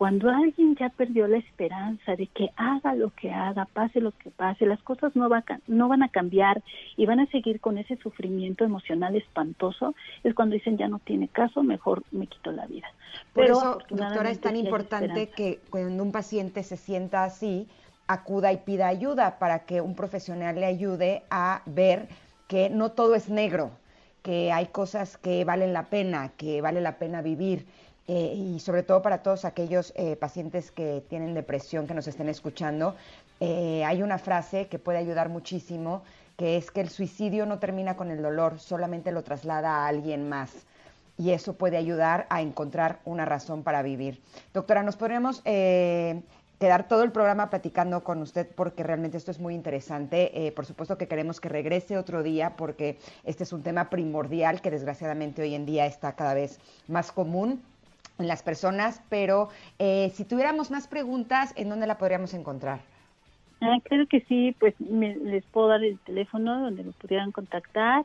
cuando alguien ya perdió la esperanza de que haga lo que haga, pase lo que pase, las cosas no, va, no van a cambiar y van a seguir con ese sufrimiento emocional espantoso, es cuando dicen ya no tiene caso, mejor me quito la vida. Por eso, doctora, es tan importante que cuando un paciente se sienta así, acuda y pida ayuda para que un profesional le ayude a ver que no todo es negro, que hay cosas que valen la pena, que vale la pena vivir eh, y sobre todo para todos aquellos eh, pacientes que tienen depresión, que nos estén escuchando, eh, hay una frase que puede ayudar muchísimo, que es que el suicidio no termina con el dolor, solamente lo traslada a alguien más. Y eso puede ayudar a encontrar una razón para vivir. Doctora, nos podríamos quedar todo el programa platicando con usted porque realmente esto es muy interesante. por supuesto que queremos que regrese otro día porque este es un tema primordial que desgraciadamente hoy en día está cada vez más común en las personas, pero eh, si tuviéramos más preguntas, ¿en dónde la podríamos encontrar? Ah, claro que sí, pues les puedo dar el teléfono donde me pudieran contactar.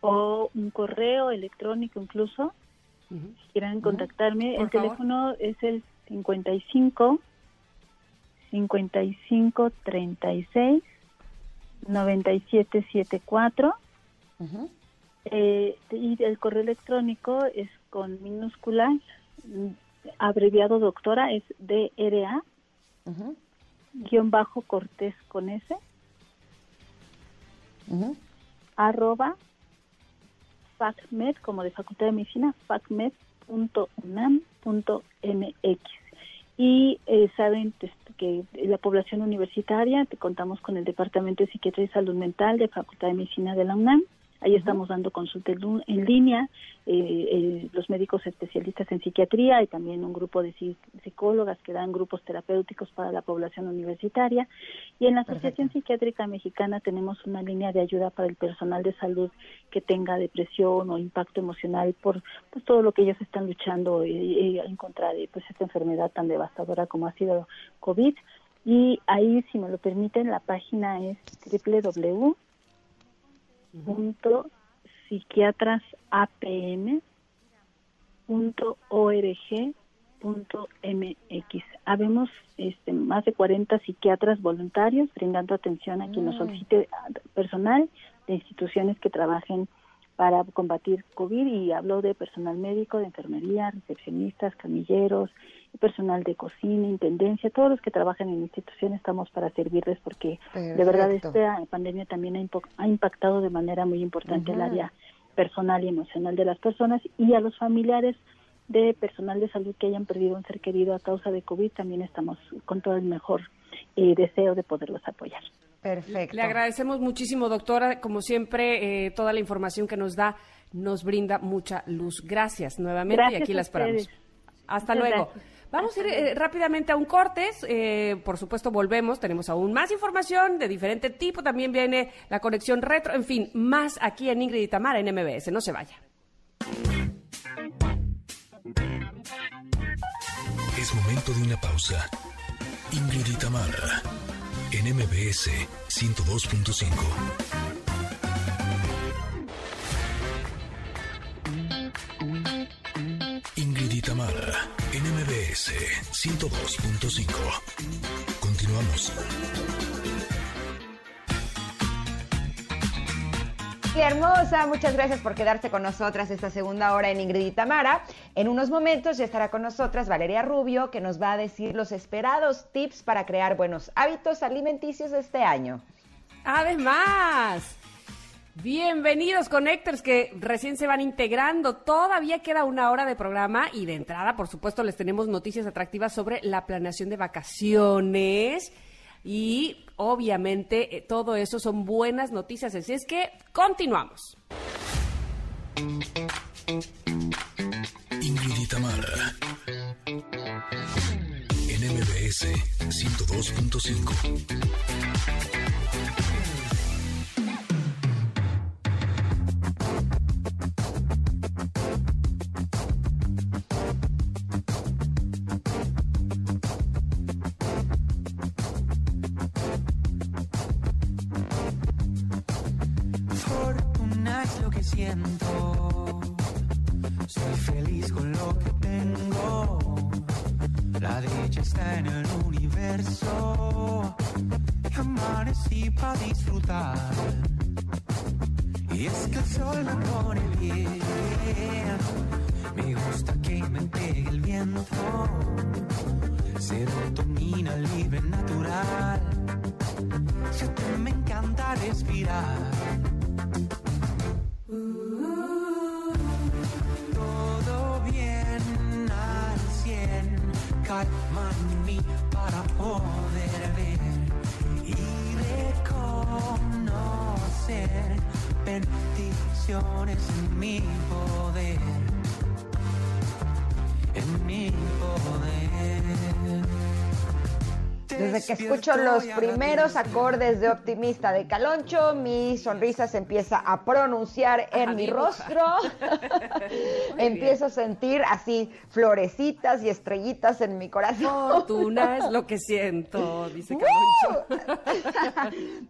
O un correo electrónico incluso, si quieran contactarme. El teléfono es el 55 55 36 97 74 eh, y el correo electrónico es con minúsculas, abreviado doctora, es DRA, guion bajo Cortés con S, arroba facmed, como de Facultad de Medicina, facmed.unam.mx. Y eh, saben que la población universitaria, te contamos con el Departamento de Psiquiatría y Salud Mental de Facultad de Medicina de la UNAM, Ahí estamos dando consulta en línea, eh, los médicos especialistas en psiquiatría y también un grupo de psicólogas que dan grupos terapéuticos para la población universitaria. Y en la Asociación Psiquiátrica Mexicana tenemos una línea de ayuda para el personal de salud que tenga depresión o impacto emocional por pues, todo lo que ellos están luchando en contra de pues, esta enfermedad tan devastadora como ha sido COVID. Y ahí, si me lo permiten, la página es www punto mx Habemos este, más de 40 psiquiatras voluntarios brindando atención a quien nos mm. solicite personal de instituciones que trabajen para combatir COVID y hablo de personal médico, de enfermería, recepcionistas, camilleros, personal de cocina, intendencia, todos los que trabajan en instituciones estamos para servirles porque de verdad esta pandemia también ha, impactado de manera muy importante el área personal y emocional de las personas y a los familiares de personal de salud que hayan perdido un ser querido a causa de COVID también estamos con todo el mejor eh, deseo de poderlos apoyar. Perfecto. Le agradecemos muchísimo, doctora. Como siempre, eh, toda la información que nos da nos brinda mucha luz. Gracias nuevamente y aquí las esperamos. Hasta luego. Vamos a ir eh, rápidamente a un cortes. Eh, por supuesto, volvemos. Tenemos aún más información de diferente tipo. También viene la conexión retro. En fin, más aquí en Ingrid y Tamara en MBS. No se vaya. Es momento de una pausa. Ingrid y Tamara en MBS 102.5. NMBS 102.5. Continuamos. hermosa, muchas gracias por quedarse con nosotras esta segunda hora en Ingrid y Tamara. En unos momentos ya estará con nosotras Valeria Rubio, que nos va a decir los esperados tips para crear buenos hábitos alimenticios este año. Además, Bienvenidos Connectors que recién se van integrando. Todavía queda una hora de programa y de entrada, por supuesto, les tenemos noticias atractivas sobre la planeación de vacaciones. Y obviamente eh, todo eso son buenas noticias. Así es que continuamos. Ingrid en MBS 102.5. Soy feliz con lo que tengo. La dicha está en el universo. Y amanecí para disfrutar. Y es que el sol me pone bien. Me gusta que me pegue el viento. Serotonina libre natural. Siempre me encanta respirar bendiciones en mi poder, en mi poder. Desde que escucho los primeros acordes de Optimista de Caloncho, mi sonrisa se empieza a pronunciar en mi rostro. Empiezo a sentir así florecitas y estrellitas en mi corazón. Fortuna es lo que siento, dice Caloncho.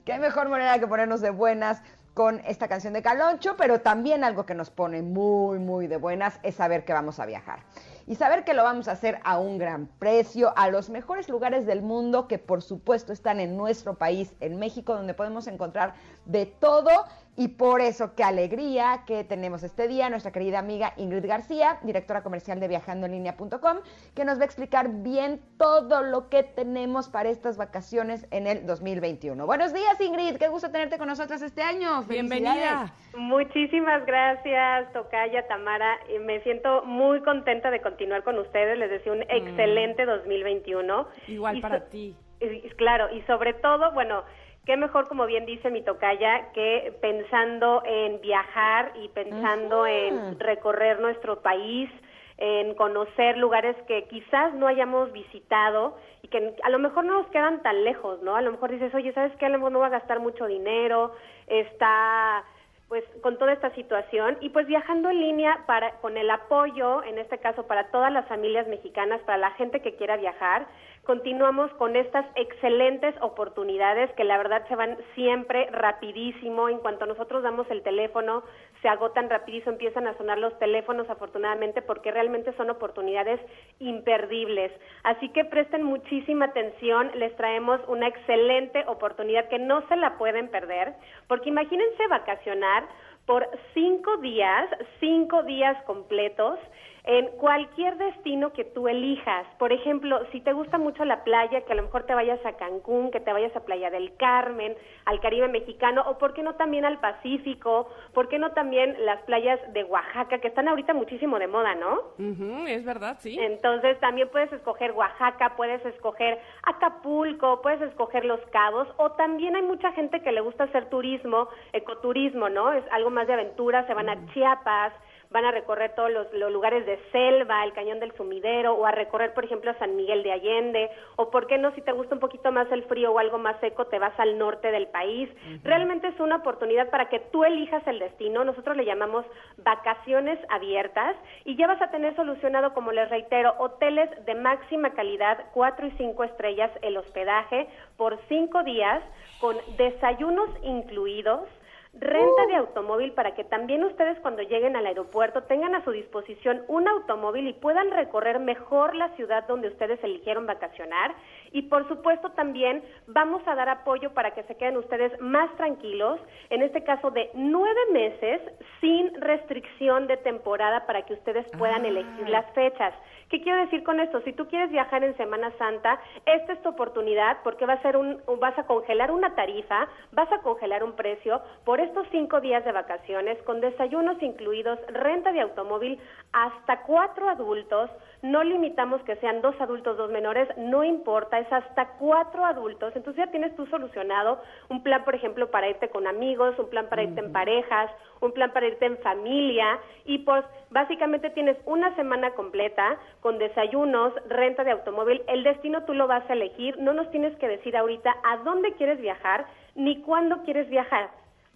Qué mejor manera que ponernos de buenas con esta canción de Caloncho, pero también algo que nos pone muy, muy de buenas es saber que vamos a viajar. Y saber que lo vamos a hacer a un gran precio, a los mejores lugares del mundo que por supuesto están en nuestro país, en México, donde podemos encontrar de todo y por eso, qué alegría que tenemos este día nuestra querida amiga Ingrid García, directora comercial de viajandoenlinea.com, que nos va a explicar bien todo lo que tenemos para estas vacaciones en el 2021. Buenos días, Ingrid, qué gusto tenerte con nosotras este año. Bienvenida. Muchísimas gracias, Tocaya, Tamara. Me siento muy contenta de continuar con ustedes. Les deseo un mm. excelente 2021. Igual para ti. Claro, y sobre todo, bueno, qué mejor, como bien dice mi tocaya, que pensando en viajar y pensando en recorrer nuestro país, en conocer lugares que quizás no hayamos visitado y que a lo mejor no nos quedan tan lejos, ¿no? A lo mejor dices, oye, ¿sabes qué? A lo mejor no va a gastar mucho dinero, está pues con toda esta situación y pues viajando en línea para con el apoyo en este caso para todas las familias mexicanas para la gente que quiera viajar continuamos con estas excelentes oportunidades que la verdad se van siempre rapidísimo. En cuanto nosotros damos el teléfono, se agotan rapidísimo, empiezan a sonar los teléfonos afortunadamente porque realmente son oportunidades imperdibles. Así que presten muchísima atención, les traemos una excelente oportunidad que no se la pueden perder, porque imagínense vacacionar por cinco días, cinco días completos en cualquier destino que tú elijas. Por ejemplo, si te gusta mucho la playa, que a lo mejor te vayas a Cancún, que te vayas a Playa del Carmen, al Caribe mexicano, o por qué no también al Pacífico, por qué no también las playas de Oaxaca, que están ahorita muchísimo de moda, ¿no? es verdad, sí. Entonces también puedes escoger Oaxaca, puedes escoger Acapulco, puedes escoger Los Cabos, o también hay mucha gente que le gusta hacer turismo, ecoturismo, ¿no? Es algo más de aventura, se van a Chiapas, van a recorrer todos los, lugares de selva, el cañón del sumidero, o a recorrer, por ejemplo, San Miguel de Allende, o por qué no, si te gusta un poquito más el frío o algo más seco, te vas al norte del país. Realmente es una oportunidad para que tú elijas el destino, nosotros le llamamos vacaciones abiertas, y ya vas a tener solucionado, como les reitero, hoteles de máxima calidad, cuatro y cinco estrellas el hospedaje, por cinco días, con desayunos incluidos, renta de automóvil para que también ustedes cuando lleguen al aeropuerto tengan a su disposición un automóvil y puedan recorrer mejor la ciudad donde ustedes eligieron vacacionar. Y por supuesto también vamos a dar apoyo para que se queden ustedes más tranquilos, en este caso de nueve meses sin restricción de temporada para que ustedes puedan Ah. elegir las fechas. ¿Qué quiero decir con esto? Si tú quieres viajar en Semana Santa, esta es tu oportunidad porque va a ser un, vas a congelar una tarifa, vas a congelar un precio por estos cinco días de vacaciones con desayunos incluidos, renta de automóvil hasta cuatro adultos. No limitamos que sean dos adultos, dos menores, no importa, es hasta cuatro adultos. Entonces ya tienes tú solucionado un plan, por ejemplo, para irte con amigos, un plan para irte en parejas, un plan para irte en familia y pues básicamente tienes una semana completa con desayunos, renta de automóvil, el destino tú lo vas a elegir, no nos tienes que decir ahorita a dónde quieres viajar ni cuándo quieres viajar.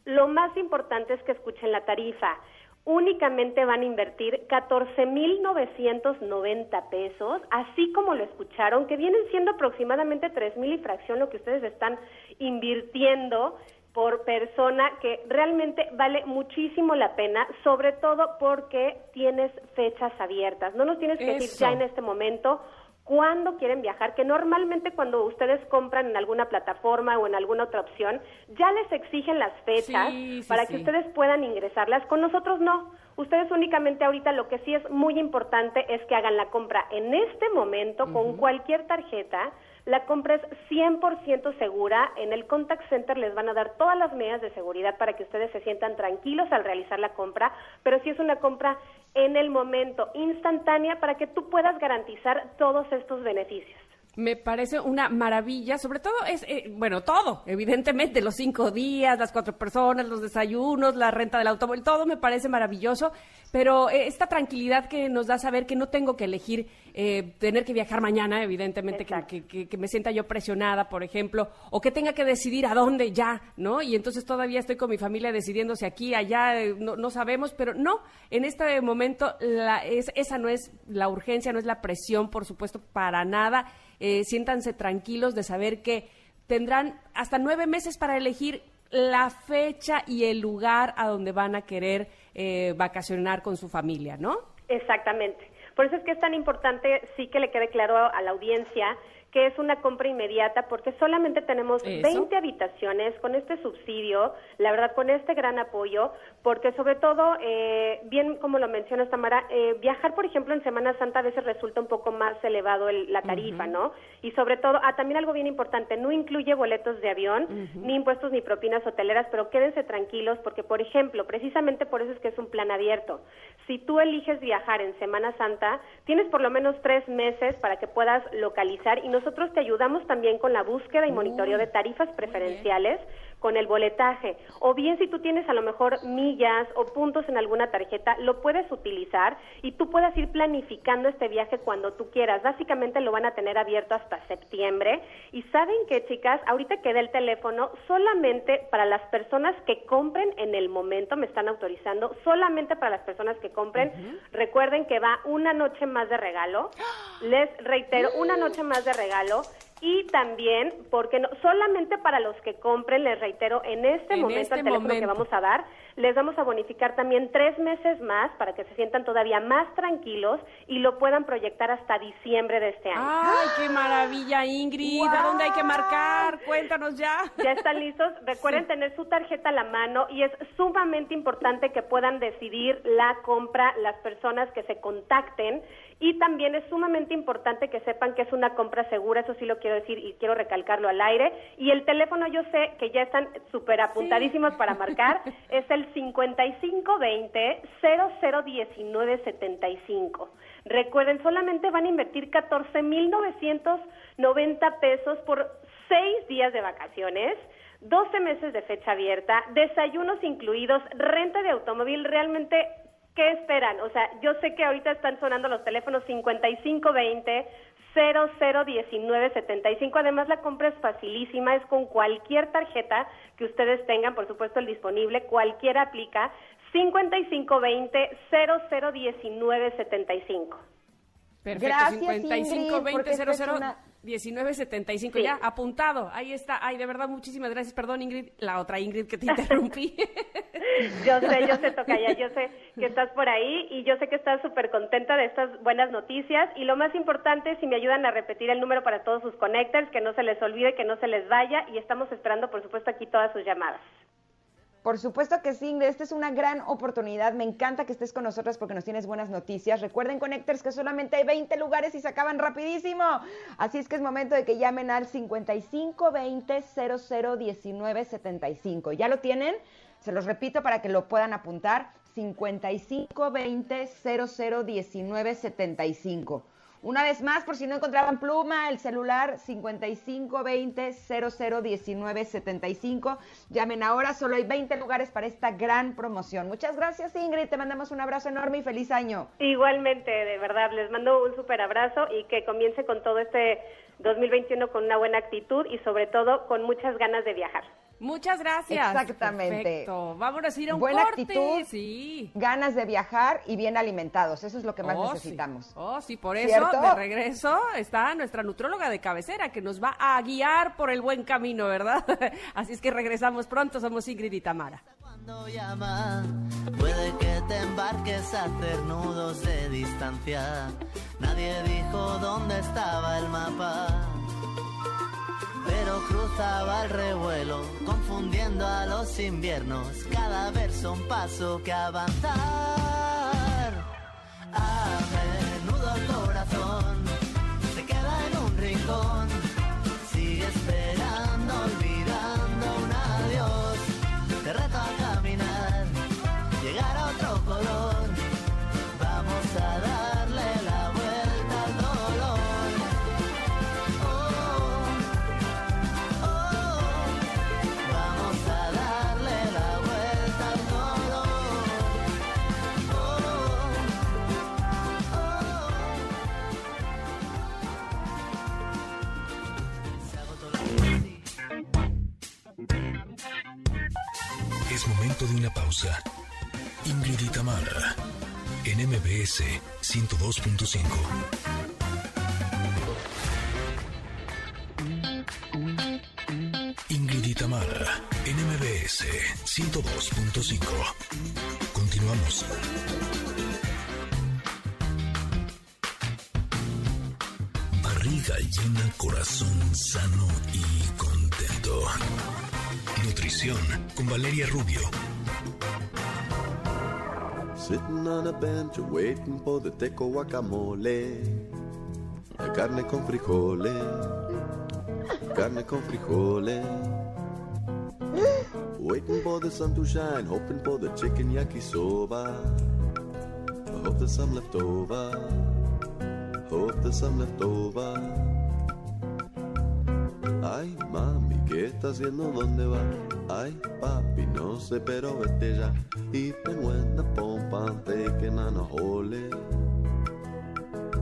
Lo más importante es que escuchen la tarifa. Únicamente van a invertir 14.990 pesos, así como lo escucharon, que vienen siendo aproximadamente 3.000 y fracción lo que ustedes están invirtiendo por persona, que realmente vale muchísimo la pena, sobre todo porque tienes fechas abiertas. No nos tienes que decir ya en este momento cuándo quieren viajar, que normalmente cuando ustedes compran en alguna plataforma o en alguna otra opción, ya les exigen las fechas Sí, sí, para sí. que ustedes puedan ingresarlas. Con nosotros no. Ustedes únicamente ahorita lo que sí es muy importante es que hagan la compra en este momento con cualquier tarjeta. La compra es 100% segura. En el contact center les van a dar todas las medidas de seguridad para que ustedes se sientan tranquilos al realizar la compra, pero sí es una compra en el momento, instantánea, para que tú puedas garantizar todos estos beneficios. Me parece una maravilla, sobre todo es, eh, bueno, todo, evidentemente, los cinco días, las cuatro personas, los desayunos, la renta del automóvil, todo me parece maravilloso, pero eh, esta tranquilidad que nos da saber que no tengo que elegir eh, tener que viajar mañana, evidentemente, que, que- que me sienta yo presionada, por ejemplo, o que tenga que decidir a dónde ya, ¿no? Y entonces todavía estoy con mi familia decidiéndose aquí, allá, eh, no, no sabemos, pero no, en este momento la, es, esa no es la urgencia, no es la presión, por supuesto, para nada. Eh, siéntanse tranquilos de saber que tendrán hasta nueve meses para elegir la fecha y el lugar a donde van a querer eh, vacacionar con su familia, ¿no? Exactamente. Por eso es que es tan importante, sí que le quede claro a, la audiencia que es una compra inmediata porque solamente tenemos Eso. 20 habitaciones con este subsidio, la verdad con este gran apoyo, porque sobre todo, eh, bien como lo menciona Tamara, eh, viajar por ejemplo en Semana Santa a veces resulta un poco más elevado el- la tarifa, ¿no? Y sobre todo, ah, también algo bien importante, no incluye boletos de avión, ni impuestos ni propinas hoteleras, pero quédense tranquilos porque, por ejemplo, precisamente por eso es que es un plan abierto. Si tú eliges viajar en Semana Santa, tienes por lo menos tres meses para que puedas localizar y nosotros te ayudamos también con la búsqueda y monitoreo de tarifas preferenciales con el boletaje. O bien si tú tienes a lo mejor millas o puntos en alguna tarjeta, lo puedes utilizar y tú puedas ir planificando este viaje cuando tú quieras. Básicamente lo van a tener abierto hasta septiembre. Y saben que, chicas, ahorita queda el teléfono solamente para las personas que compren en el momento, me están autorizando, solamente para las personas que compren. Recuerden que va una noche más de regalo. Les reitero, una noche más de regalo y también, porque no, solamente para los que compren, les reitero, en este En momento este el teléfono que vamos a dar, les vamos a bonificar también tres meses más para que se sientan todavía más tranquilos y lo puedan proyectar hasta diciembre de este año. Ay, qué maravilla, Ingrid. ¿A dónde hay que marcar? Cuéntanos ya. ¿Ya están listos? Recuerden tener su tarjeta a la mano y es sumamente importante que puedan decidir la compra las personas que se contacten y también es sumamente importante que sepan que es una compra segura, eso sí lo quiero decir y quiero recalcarlo al aire. Y el teléfono yo sé que ya están súper apuntadísimos para marcar, es el 5520 001975. Recuerden, solamente van a invertir 14.990 pesos por seis días de vacaciones. 12 meses de fecha abierta, desayunos incluidos, renta de automóvil, realmente, ¿qué esperan? O sea, yo sé que ahorita están sonando los teléfonos 5520 001975. Además, la compra es facilísima, es con cualquier tarjeta que ustedes tengan, por supuesto, el disponible, cualquiera aplica. 5520 001975. Perfecto, Gracias, 55 Ingrid, 20 porque esta 00 es una- 19 75 Sí. ya apuntado. Ahí está. Ay, de verdad muchísimas gracias. Perdón, Ingrid, la otra Ingrid que te interrumpí. Yo sé, yo sé, Tocaya, yo sé que estás por ahí y yo sé que estás súper contenta de estas buenas noticias. Y lo más importante, si me ayudan a repetir el número para todos sus connectors, que no se les olvide, que no se les vaya. Y estamos esperando, por supuesto, aquí todas sus llamadas. Por supuesto que sí, Ingrid, esta es una gran oportunidad. Me encanta que estés con nosotras porque nos tienes buenas noticias. Recuerden, Connectors, que solamente hay 20 lugares y se acaban rapidísimo. Así es que es momento de que llamen al 5520-001975. ¿Ya lo tienen? Se los repito para que lo puedan apuntar. 5520-001975. Una vez más, por si no encontraban pluma, el celular 5520-001975. Llamen ahora, solo hay 20 lugares para esta gran promoción. Muchas gracias, Ingrid. Te mandamos un abrazo enorme y feliz año. Igualmente, de verdad, les mando un súper abrazo y que comience con todo este 2021 con una buena actitud y sobre todo con muchas ganas de viajar. Muchas gracias. Exactamente. Perfecto. Vámonos a ir a un Buena corte. actitud. Sí. Ganas de viajar y bien alimentados. Eso es lo que más Oh, sí. necesitamos. Oh, sí, por eso ¿Cierto? de regreso está nuestra nutróloga de cabecera que nos va a guiar por el buen camino, ¿verdad? Así es que regresamos pronto, somos Ingrid y Tamara. Cuando llama, puede que te embarques a hacer nudos de distancia. Nadie dijo dónde estaba el mapa, pero cruzaba el revuelo, confundiendo a los inviernos. Cada verso un paso que avanzar. A menudo el corazón se queda en un rincón, pausa. Ingrid en MBS 102.5. Ingrid en MBS 102.5. Continuamos. Barriga llena, corazón sano y contento. Nutrición con Valeria Rubio. Sitting on a bench waiting for the teco guacamole. Carne con frijole. Carne con frijole. Waiting for the sun to shine, hoping for the chicken yakisoba. I hope there's some left over. Hope there's some left over. Ay, mami, ¿qué estás haciendo? ¿Dónde vas? Ay, papi, no sé, pero vete ya. Que nana ole.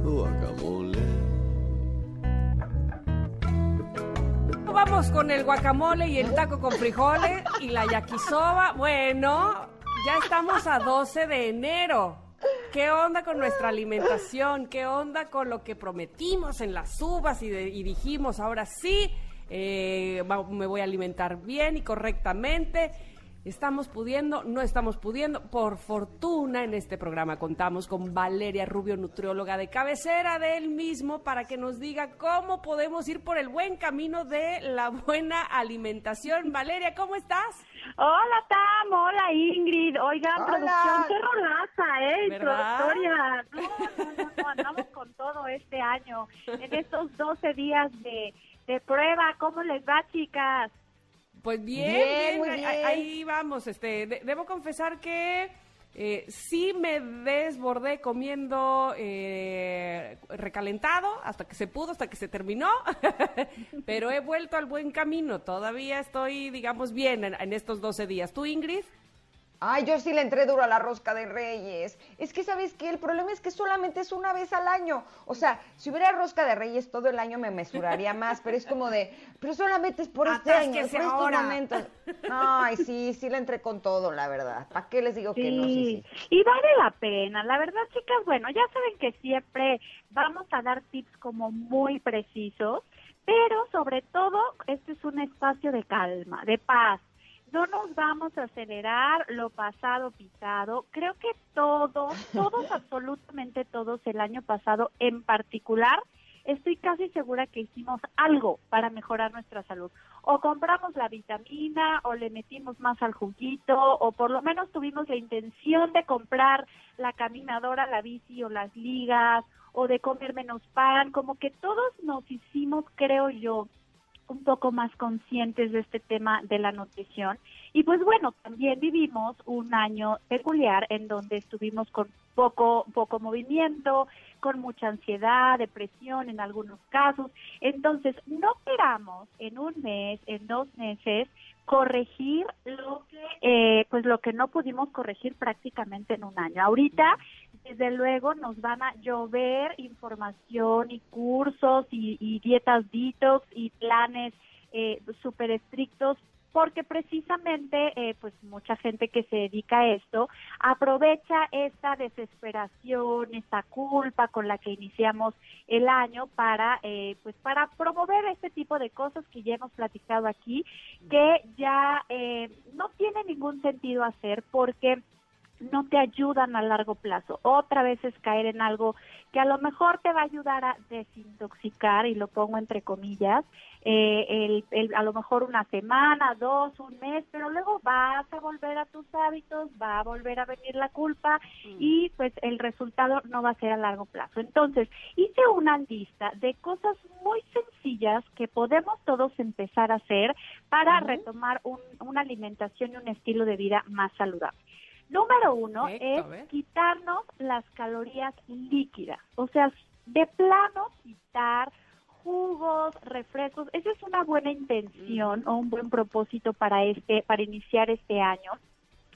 Guacamole. Vamos con el guacamole y el taco con frijoles y la yakisoba. Bueno, ya estamos a 12 de enero. ¿Qué onda con nuestra alimentación? ¿Qué onda con lo que prometimos en las uvas y dijimos ahora sí? Eh, va- me voy a alimentar bien y correctamente. Estamos pudiendo, no estamos pudiendo. Por fortuna en este programa contamos con Valeria Rubio, nutrióloga de cabecera de él mismo, para que nos diga cómo podemos ir por el buen camino de la buena alimentación. Valeria, ¿cómo estás? Hola Tam, hola Ingrid, oigan, Hola. producción, qué rolaza, ¿eh? Introductoria. No, no, no, no, andamos con todo este año, en estos 12 días de, de prueba, ¿cómo les va chicas? Pues bien, Bien, bien, muy ahí- bien. ahí vamos. Este, de- debo confesar que eh, sí me desbordé comiendo eh, recalentado hasta que se pudo, hasta que se terminó, pero he vuelto al buen camino. Todavía estoy, digamos, bien en, en estos 12 días. ¿Tú, Ingrid? Ay, yo sí le entré duro a la rosca de reyes. Es que, ¿sabes qué? El problema es que solamente es una vez al año. O sea, si hubiera rosca de reyes todo el año me mesuraría más, pero es como de, pero solamente es por este año, por estos ahora. momentos. Ay, sí, sí le entré con todo, la verdad. ¿Para qué les digo que no? Sí, sí. y vale la pena. La verdad, chicas, bueno, ya saben que siempre vamos a dar tips como muy precisos, pero sobre todo, este es un espacio de calma, de paz. No nos vamos a acelerar lo pasado pisado. Creo que todos, todos, absolutamente todos el año pasado en particular, estoy casi segura que hicimos algo para mejorar nuestra salud. O compramos la vitamina, o le metimos más al juguito, o por lo menos tuvimos la intención de comprar la caminadora, la bici o las ligas, o de comer menos pan, como que todos nos hicimos, creo yo, un poco más conscientes de este tema de la nutrición. Y pues bueno, también vivimos un año peculiar en donde estuvimos con poco, poco movimiento, con mucha ansiedad, depresión en algunos casos. Entonces, no queramos en un mes, en dos meses, corregir lo que, eh, pues lo que no pudimos corregir prácticamente en un año. Ahorita, desde luego, nos van a llover información y cursos y, y dietas detox y planes eh, súper estrictos porque precisamente eh, pues mucha gente que se dedica a esto aprovecha esta desesperación, esta culpa con la que iniciamos el año para eh, pues para promover este tipo de cosas que ya hemos platicado aquí que ya eh, no tiene ningún sentido hacer porque no te ayudan a largo plazo. Otra vez es caer en algo que a lo mejor te va a ayudar a desintoxicar, y lo pongo entre comillas, eh, el, el- a lo mejor una semana, dos, un mes, pero luego vas a volver a tus hábitos, va a volver a venir la culpa y pues el resultado no va a ser a largo plazo. Entonces, hice una lista de cosas muy sencillas que podemos todos empezar a hacer para retomar un- una alimentación y un estilo de vida más saludable. Número uno Perfecto, es quitarnos las calorías líquidas, o sea, de plano quitar jugos, refrescos. Esa es una buena intención o un buen propósito para este, para iniciar este año.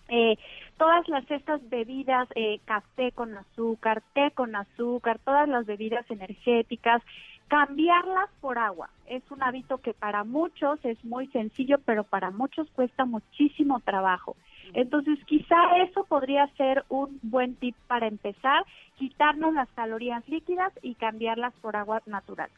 Eh, todas las estas bebidas, eh, café con azúcar, té con azúcar, todas las bebidas energéticas, cambiarlas por agua. Es un hábito que para muchos es muy sencillo, pero para muchos cuesta muchísimo trabajo. Entonces, quizá eso podría ser un buen tip para empezar, quitarnos las calorías líquidas y cambiarlas por agua natural.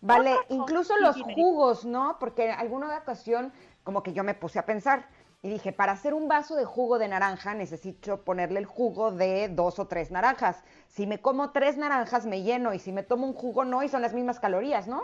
Vale, incluso los jugos, ¿no? Porque en alguna ocasión como que yo me puse a pensar y dije, para hacer un vaso de jugo de naranja necesito ponerle el jugo de dos o tres naranjas. Si me como tres naranjas me lleno y si me tomo un jugo no y son las mismas calorías, ¿no?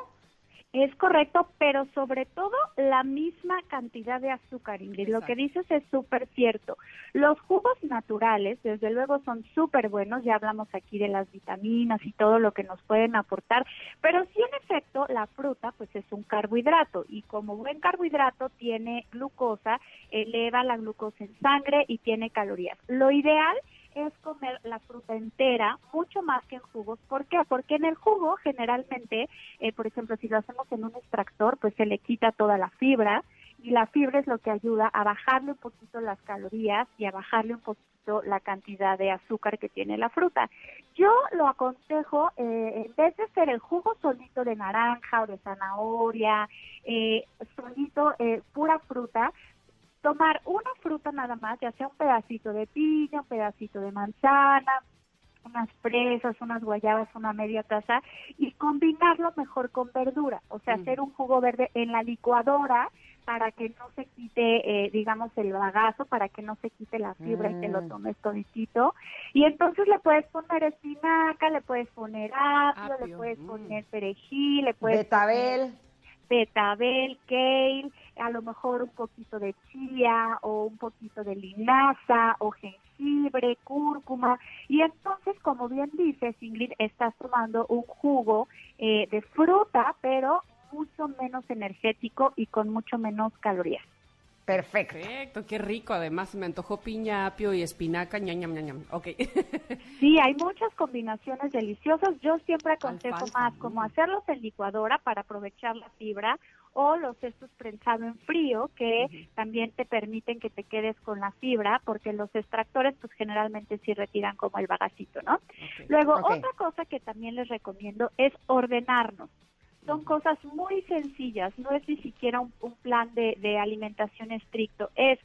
Es correcto, pero sobre todo la misma cantidad de azúcar, Ingrid. Lo que dices es súper cierto. Los jugos naturales, desde luego, son súper buenos. Ya hablamos aquí de las vitaminas y todo lo que nos pueden aportar. Pero sí, en efecto, la fruta, pues es un carbohidrato. Y como buen carbohidrato, tiene glucosa, eleva la glucosa en sangre y tiene calorías. Lo ideal es comer la fruta entera, mucho más que en jugos. ¿Por qué? Porque en el jugo generalmente, eh, por ejemplo, si lo hacemos en un extractor, pues se le quita toda la fibra. y la fibra es lo que ayuda a bajarle un poquito las calorías y a bajarle un poquito la cantidad de azúcar que tiene la fruta. Yo lo aconsejo, eh, en vez de ser el jugo solito de naranja o de zanahoria, eh, solito, eh, pura fruta, tomar una fruta nada más, ya sea un pedacito de piña, un pedacito de manzana, unas fresas, unas guayabas, una media taza y combinarlo mejor con verdura, o sea, hacer un jugo verde en la licuadora para que no se quite, eh, digamos, el bagazo, para que no se quite la fibra y te lo Mm. tomes toditito. Y entonces le puedes poner espinaca, le puedes poner apio, le puedes mm. poner perejil, le puedes Betabel. poner betabel, kale, a lo mejor un poquito de chía o un poquito de linaza o jengibre, cúrcuma. Y entonces, como bien dices, Ingrid, estás tomando un jugo eh, de fruta, pero mucho menos energético y con mucho menos calorías. Perfecto. Perfecto, qué rico. Además, me antojó piña, apio y espinaca. ñam, ñam, ñam. Ok. Sí, hay muchas combinaciones deliciosas. Yo siempre aconsejo Alfalfa, más como hacerlos en licuadora para aprovechar la fibra o los estos prensados en frío que también te permiten que te quedes con la fibra porque los extractores pues generalmente sí retiran como el bagacito, ¿no? Luego, otra cosa que también les recomiendo es ordenarnos. Son cosas muy sencillas, no es ni siquiera un, plan de, de alimentación estricto, es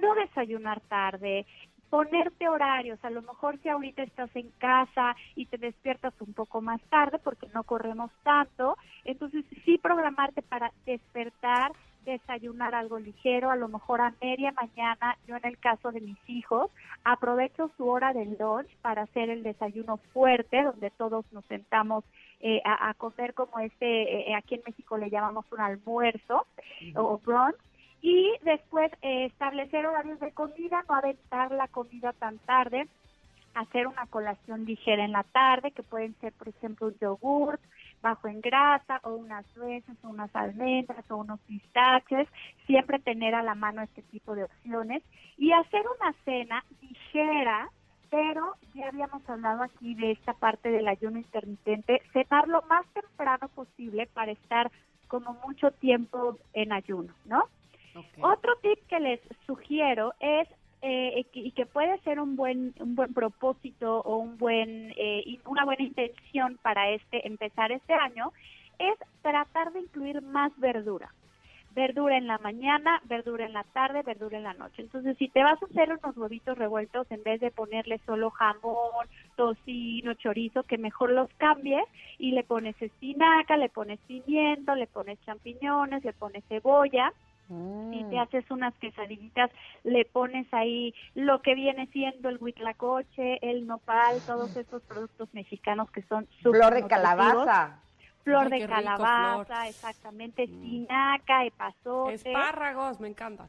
no desayunar tarde, ponerte horarios, a lo mejor si ahorita estás en casa y te despiertas un poco más tarde porque no corremos tanto, entonces sí programarte para despertar, desayunar algo ligero, a lo mejor a media mañana, yo en el caso de mis hijos, aprovecho su hora del lunch para hacer el desayuno fuerte, donde todos nos sentamos eh, a, a comer como este, eh, aquí en México le llamamos un almuerzo o brunch, y después eh, establecer horarios de comida, no aventar la comida tan tarde, hacer una colación ligera en la tarde, que pueden ser, por ejemplo, un yogurt bajo en grasa, o unas nueces, o unas almendras, o unos pistaches, siempre tener a la mano este tipo de opciones, y hacer una cena ligera, pero ya habíamos hablado aquí de esta parte del ayuno intermitente, cenar lo más temprano posible para estar como mucho tiempo en ayuno, ¿no? Otro tip que les sugiero es eh, y que puede ser un buen un buen propósito o un buen eh, una buena intención para este empezar este año es tratar de incluir más verdura. Verdura en la mañana, verdura en la tarde, verdura en la noche. Entonces, si te vas a hacer unos huevitos revueltos, en vez de ponerle solo jamón, tocino, chorizo, que mejor los cambies y le pones espinaca, le pones pimiento, le pones champiñones, le pones cebolla si te haces unas quesadillitas, le pones ahí lo que viene siendo el huitlacoche, el nopal, todos esos productos mexicanos que son súper Flor de calabaza. Flor Ay, de rico, calabaza, Flor. exactamente, espinaca, epazote, Espárragos, me encanta.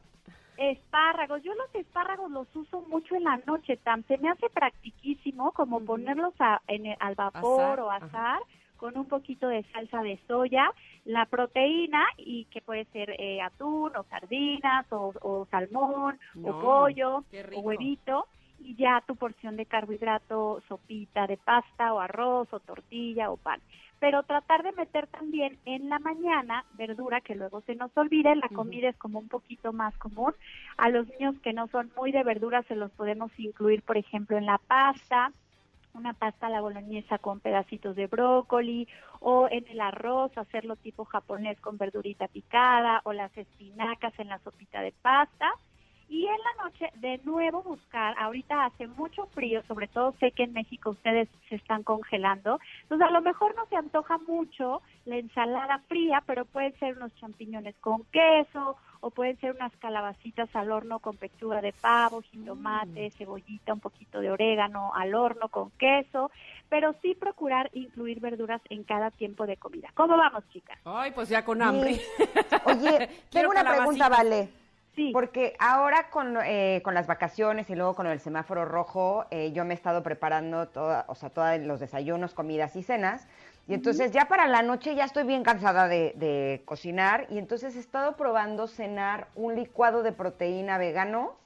espárragos. Yo los espárragos los uso mucho en la noche, Tam. Se me hace practiquísimo como ponerlos a- en el- al vapor o ajá. Con un poquito de salsa de soya, la proteína y que puede ser eh, atún o sardinas o, o salmón o pollo o huevito y ya tu porción de carbohidrato, sopita de pasta o arroz o tortilla o pan. Pero tratar de meter también en la mañana verdura que luego se nos olvide, la comida es como un poquito más común. A los niños que no son muy de verdura se los podemos incluir, por ejemplo, en la pasta, una pasta a la boloñesa con pedacitos de brócoli o en el arroz hacerlo tipo japonés con verdurita picada o las espinacas en la sopita de pasta. Y en la noche, de nuevo buscar, ahorita hace mucho frío, sobre todo sé que en México ustedes se están congelando, entonces a lo mejor no se antoja mucho la ensalada fría, pero pueden ser unos champiñones con queso o pueden ser unas calabacitas al horno con pechuga de pavo, jitomate, cebollita, un poquito de orégano al horno con queso, pero sí procurar incluir verduras en cada tiempo de comida. ¿Cómo vamos, chicas? Ay, pues ya con hambre. Oye, tengo una pregunta. Vale. Sí. Porque ahora con, eh, con las vacaciones y luego con el semáforo rojo, eh, yo me he estado preparando toda, o sea, todos los desayunos, comidas y cenas. Y entonces ya para la noche ya estoy bien cansada de, de cocinar y entonces he estado probando cenar un licuado de proteína vegano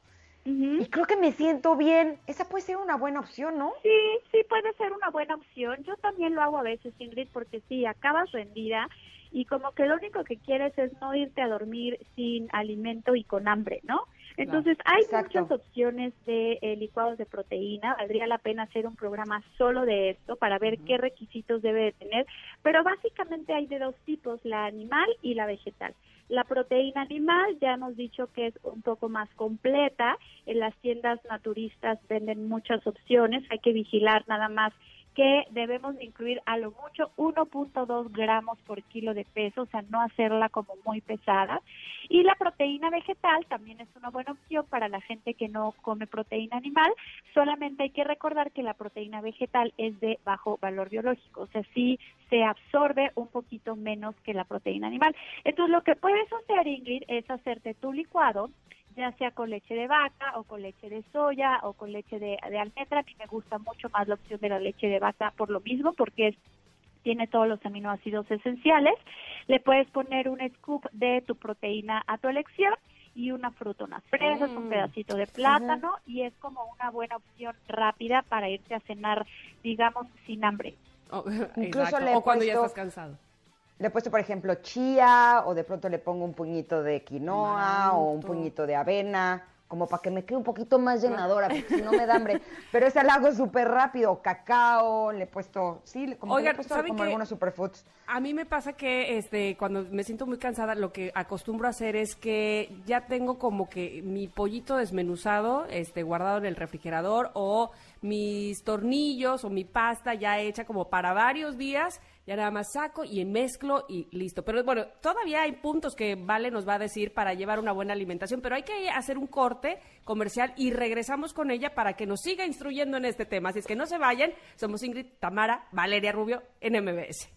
Y creo que me siento bien. Esa puede ser una buena opción, ¿no? Sí, sí puede ser una buena opción. Yo también lo hago a veces, Ingrid, porque sí, acabas rendida y como que lo único que quieres es no irte a dormir sin alimento y con hambre, ¿no? Entonces, hay muchas opciones de eh, licuados de proteína. Valdría la pena hacer un programa solo de esto para ver qué requisitos debe de tener. Pero básicamente hay de dos tipos, la animal y la vegetal. La proteína animal ya hemos dicho que es un poco más completa. En las tiendas naturistas venden muchas opciones. Hay que vigilar nada más que debemos de incluir a lo mucho 1.2 gramos por kilo de peso, o sea, no hacerla como muy pesada. Y la proteína vegetal también es una buena opción para la gente que no come proteína animal, solamente hay que recordar que la proteína vegetal es de bajo valor biológico, o sea, sí se absorbe un poquito menos que la proteína animal. Entonces, lo que puedes hacer, Ingrid, es hacerte tu licuado ya sea con leche de vaca o con leche de soya o con leche de, almendra. A mí me gusta mucho más la opción de la leche de vaca por lo mismo, porque tiene todos los aminoácidos esenciales. Le puedes poner un scoop de tu proteína a tu elección y una fruta, unas fresas, un mm. pedacito de plátano y es como una buena opción rápida para irte a cenar, digamos, sin hambre. Oh, Incluso o cuando ya estás cansado. Le he puesto, por ejemplo, chía, o de pronto le pongo un puñito de quinoa, o un puñito de avena, como para que me quede un poquito más llenadora, porque si no me da hambre. Pero ese lo hago súper rápido, cacao, le he puesto, sí, como, le he puesto como algunos superfoods. A mí me pasa que este cuando me siento muy cansada, lo que acostumbro a hacer es que ya tengo como que mi pollito desmenuzado, este, guardado en el refrigerador, o mis tornillos, o mi pasta ya hecha como para varios días, ya nada más saco y mezclo y listo. Pero bueno, todavía hay puntos que Vale nos va a decir para llevar una buena alimentación, pero hay que hacer un corte comercial y regresamos con ella para que nos siga instruyendo en este tema. Así es que no se vayan, somos Ingrid, Tamara, Valeria Rubio en MBS.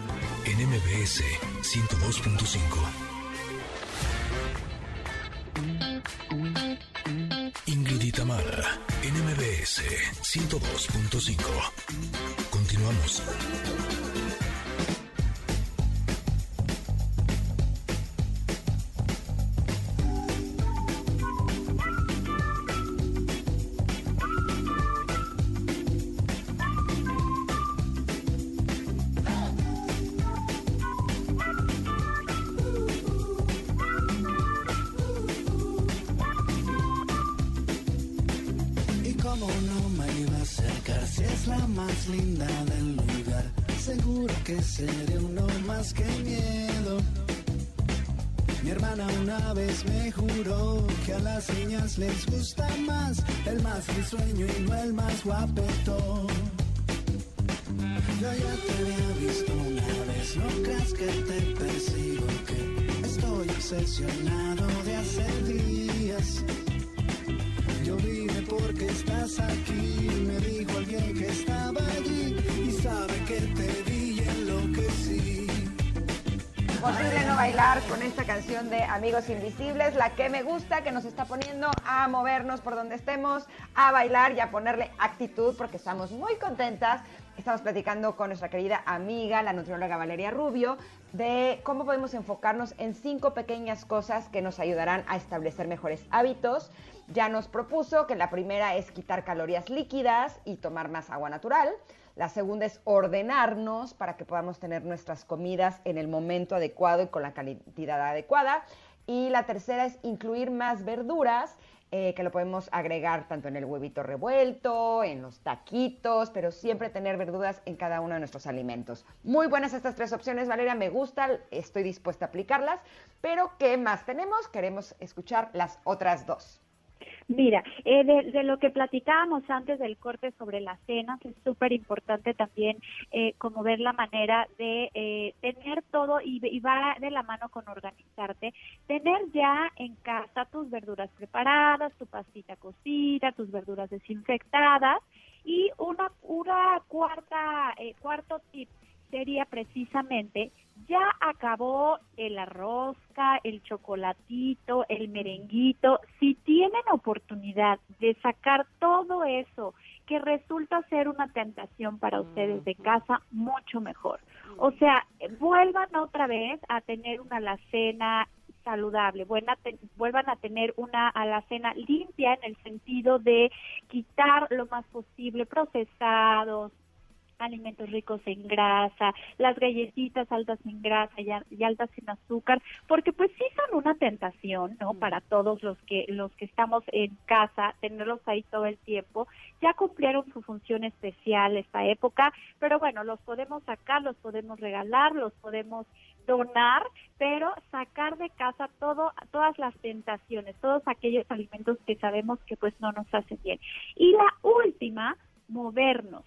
MBS 102.5. Ingrid y en MBS 102.5. Continuamos. Amigos Invisibles, la que me gusta, que nos está poniendo a movernos por donde estemos, a bailar y a ponerle actitud, porque estamos muy contentas. Estamos platicando con nuestra querida amiga, la nutrióloga Valeria Rubio, de cómo podemos enfocarnos en cinco pequeñas cosas que nos ayudarán a establecer mejores hábitos. Ya nos propuso que la primera es quitar calorías líquidas y tomar más agua natural. La segunda es ordenarnos para que podamos tener nuestras comidas en el momento adecuado y con la cantidad adecuada. Y la tercera es incluir más verduras, eh, que lo podemos agregar tanto en el huevito revuelto, en los taquitos, pero siempre tener verduras en cada uno de nuestros alimentos. Muy buenas estas tres opciones, Valeria, me gustan, estoy dispuesta a aplicarlas, pero ¿qué más tenemos? Queremos escuchar las otras dos. Mira, eh, de, lo que platicábamos antes del corte sobre las cenas, es súper importante también eh, como ver la manera de eh, tener todo y, y va de la mano con organizarte, tener ya en casa tus verduras preparadas, tu pastita cocida, tus verduras desinfectadas. Y una, una cuarta, eh, cuarto tip sería precisamente ya acabó el arrozca, el chocolatito, el merenguito. Si tienen oportunidad de sacar todo eso que resulta ser una tentación para ustedes de casa, mucho mejor. O sea, vuelvan otra vez a tener una alacena saludable, buena vuelvan a tener una alacena limpia en el sentido de quitar lo más posible procesados, alimentos ricos en grasa, las galletitas altas en grasa y, a- y altas en azúcar, porque pues sí son una tentación, ¿no? Para todos los que los que estamos en casa, tenerlos ahí todo el tiempo. Ya cumplieron su función especial esta época, pero bueno, los podemos sacar, los podemos regalar, los podemos donar, pero sacar de casa todo todas las tentaciones, todos aquellos alimentos que sabemos que pues no nos hacen bien. Y la última, movernos.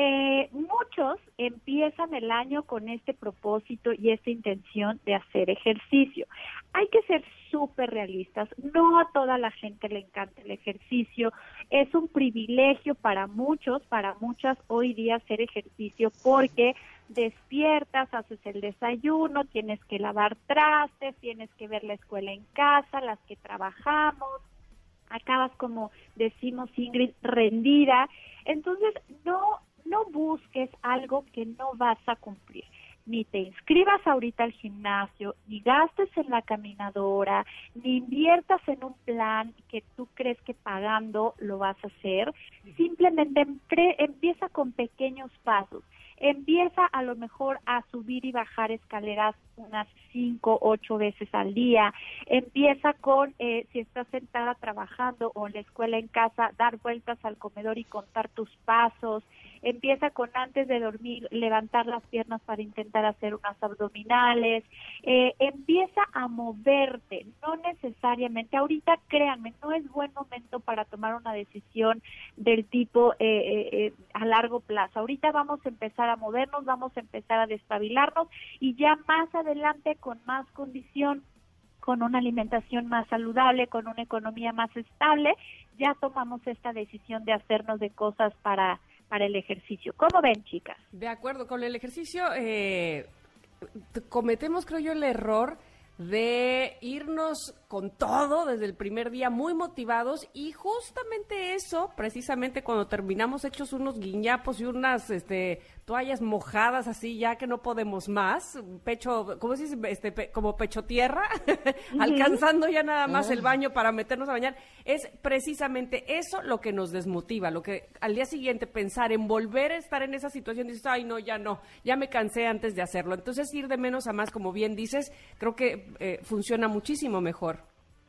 Eh, muchos empiezan el año con este propósito y esta intención de hacer ejercicio. Hay que ser súper realistas. No a toda la gente le encanta el ejercicio. Es un privilegio para muchos, para muchas hoy día hacer ejercicio porque despiertas, haces el desayuno, tienes que lavar trastes, tienes que ver la escuela en casa, las que trabajamos, acabas como decimos Ingrid rendida entonces no no busques algo que no vas a cumplir ni te inscribas ahorita al gimnasio, ni gastes en la caminadora, ni inviertas en un plan que tú crees que pagando lo vas a hacer. Simplemente empieza con pequeños pasos. Empieza a lo mejor a subir y bajar escaleras unas cinco, ocho veces al día. Empieza con, eh, si estás sentada trabajando o en la escuela en casa, dar vueltas al comedor y contar tus pasos. Empieza con antes de dormir, levantar las piernas para intentar hacer unas abdominales. Eh, empieza a moverte, no necesariamente. Ahorita, créanme, no es buen momento para tomar una decisión del tipo eh, eh, eh, a largo plazo. Ahorita vamos a empezar a movernos, vamos a empezar a destabilarnos y ya más adelante con más condición con una alimentación más saludable, con una economía más estable, ya tomamos esta decisión de hacernos de cosas para, para el ejercicio. ¿Cómo ven, chicas? De acuerdo, con el ejercicio eh, cometemos, creo yo, el error de irnos con todo desde el primer día muy motivados y justamente eso, precisamente cuando terminamos hechos unos guiñapos y unas este, toallas mojadas así ya que no podemos más, pecho, ¿cómo se dice? Este, pe- como pecho tierra, alcanzando ya nada más el baño para meternos a bañar, es precisamente eso lo que nos desmotiva, lo que al día siguiente pensar en volver a estar en esa situación, dices, ay no, ya no, ya me cansé antes de hacerlo. Entonces ir de menos a más, como bien dices, creo que eh, funciona muchísimo mejor.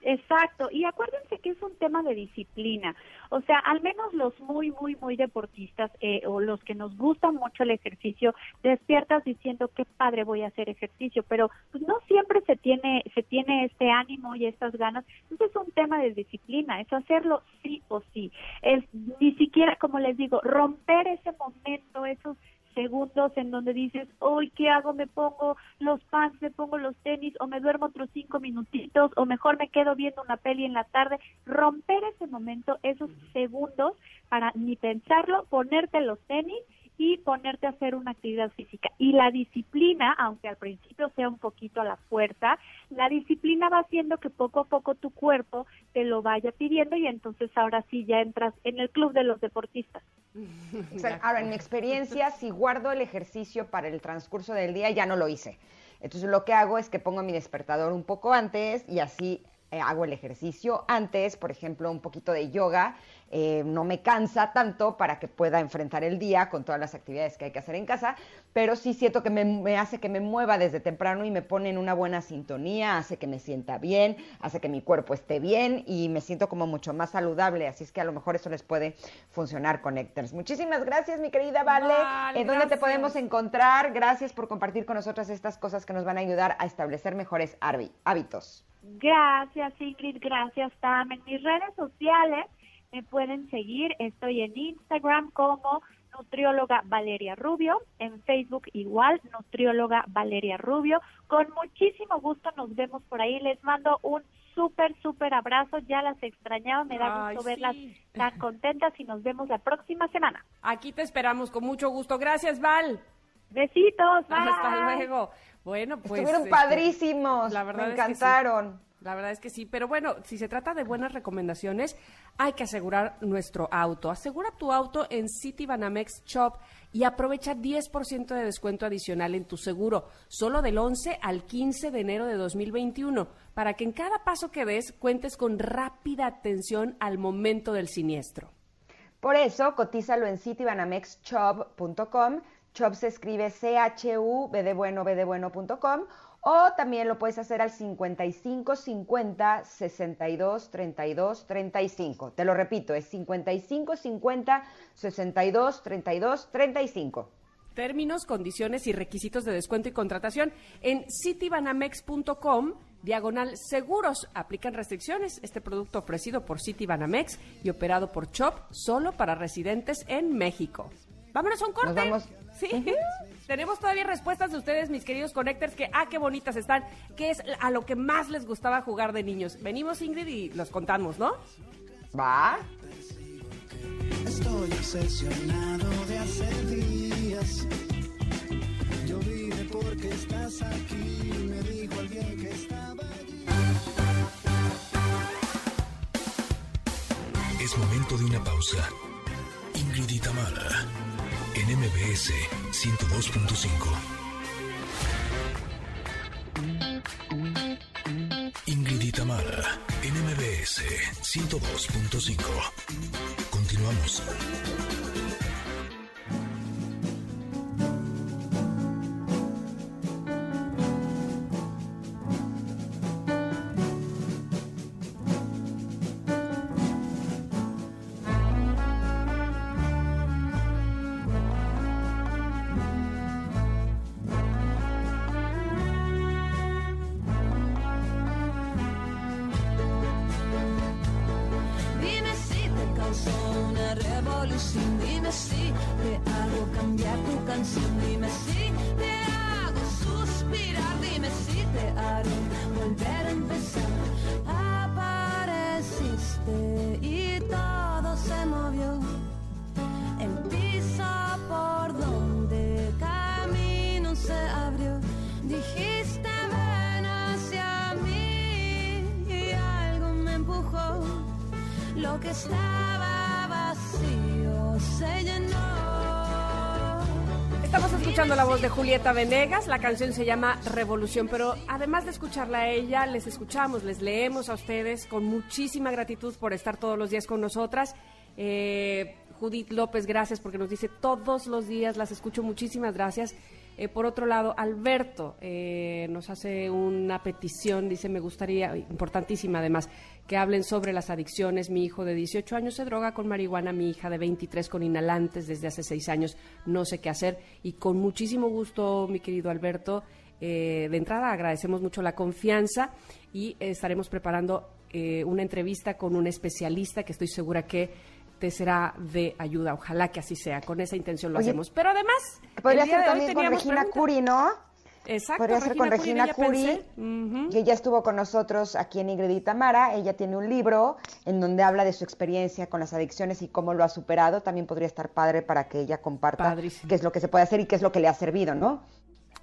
Exacto, y acuérdense que es un tema de disciplina, o sea, al menos los muy, muy, muy deportistas eh, o los que nos gusta mucho el ejercicio, despiertas diciendo qué padre voy a hacer ejercicio, pero pues no siempre se tiene, se tiene este ánimo y estas ganas, entonces es un tema de disciplina, es hacerlo sí o sí, es ni siquiera, como les digo, romper ese momento, esos segundos en donde dices, hoy, ¿qué hago? Me pongo los pants, me pongo los tenis, o me duermo otros cinco minutitos, o mejor me quedo viendo una peli en la tarde. Romper ese momento, esos segundos, para ni pensarlo, ponerte los tenis y ponerte a hacer una actividad física. Y la disciplina, aunque al principio sea un poquito a la fuerza, la disciplina va haciendo que poco a poco tu cuerpo te lo vaya pidiendo y entonces ahora sí ya entras en el club de los deportistas. Ahora, en mi experiencia, si guardo el ejercicio para el transcurso del día, ya no lo hice. Entonces, lo que hago es que pongo mi despertador un poco antes y así eh, hago el ejercicio antes, por ejemplo, un poquito de yoga, eh, no me cansa tanto para que pueda enfrentar el día con todas las actividades que hay que hacer en casa, pero sí siento que me, me hace que me mueva desde temprano y me pone en una buena sintonía, hace que me sienta bien, hace que mi cuerpo esté bien y me siento como mucho más saludable, así es que a lo mejor eso les puede funcionar Connectors. Muchísimas gracias, mi querida Vale. Vale, ¿En dónde te podemos encontrar? Gracias por compartir con nosotras estas cosas que nos van a ayudar a establecer mejores hábitos. Gracias, Ingrid. Gracias, Tam. En mis redes sociales me pueden seguir. Estoy en Instagram como nutrióloga Valeria Rubio, en Facebook igual, nutrióloga Valeria Rubio. Con muchísimo gusto nos vemos por ahí. Les mando un súper, súper abrazo. Ya las extrañaba, me da Ay, gusto sí. verlas tan contentas y nos vemos la próxima semana. Aquí te esperamos con mucho gusto. Gracias, Val. Besitos, bye. Hasta luego. Bueno, pues. Estuvieron este, padrísimos. La verdad me encantaron. La verdad es que sí, pero bueno, si se trata de buenas recomendaciones, hay que asegurar nuestro auto. Asegura tu auto en City Banamex Shop y aprovecha 10% de descuento adicional en tu seguro, solo del 11 al 15 de enero de 2021, para que en cada paso que des cuentes con rápida atención al momento del siniestro. Por eso, cotízalo en citybanamex.shop.com. Shop se escribe bueno.com. O también lo puedes hacer al 55 50 62 32 35. Te lo repito, es 55 50 62 32 35. Términos, condiciones y requisitos de descuento y contratación en citybanamex.com diagonal seguros. Aplican restricciones. Este producto ofrecido por Citybanamex y operado por Chop solo para residentes en México. Vámonos a un corte. Nos vamos. Sí. Tenemos todavía respuestas de ustedes, mis queridos connectors, que ah, qué bonitas están, que es a lo que más les gustaba jugar de niños. Venimos, Ingrid, y los contamos, ¿no? ¿Va? Estoy obsesionado de hace días. Yo vine porque estás aquí. Me dijo alguien que estaba allí. Es momento de una pausa. Ingrid y Tamara, en MBS 102.5. Ingrid y Tamara, en MBS 102.5. Continuamos. Julieta Venegas, la canción se llama Revolución, pero además de escucharla a ella, les escuchamos, les leemos a ustedes con muchísima gratitud por estar todos los días con nosotras. Eh, Judith López, gracias porque nos dice todos los días, las escucho, muchísimas gracias. Eh, por otro lado, Alberto eh, nos hace una petición, dice, me gustaría, importantísima además, que hablen sobre las adicciones. Mi hijo de 18 años se droga con marihuana, mi hija de 23 con inhalantes desde hace 6 años, no sé qué hacer. Y con muchísimo gusto, mi querido Alberto, eh, de entrada agradecemos mucho la confianza y estaremos preparando eh, una entrevista con un especialista que estoy segura que te será de ayuda. Ojalá que así sea. Con esa intención lo Oye, hacemos. Pero además, Podría ser también con Regina pregunta. Curi, ¿no? Exacto, Podría ser con Regina ya Curi, pensé. Ujú. que ya estuvo con nosotros aquí en Ingrid y Tamara. Ella tiene un libro en donde habla de su experiencia con las adicciones y cómo lo ha superado. También podría estar padre para que ella comparta Padrísimo. qué es lo que se puede hacer y qué es lo que le ha servido, ¿no?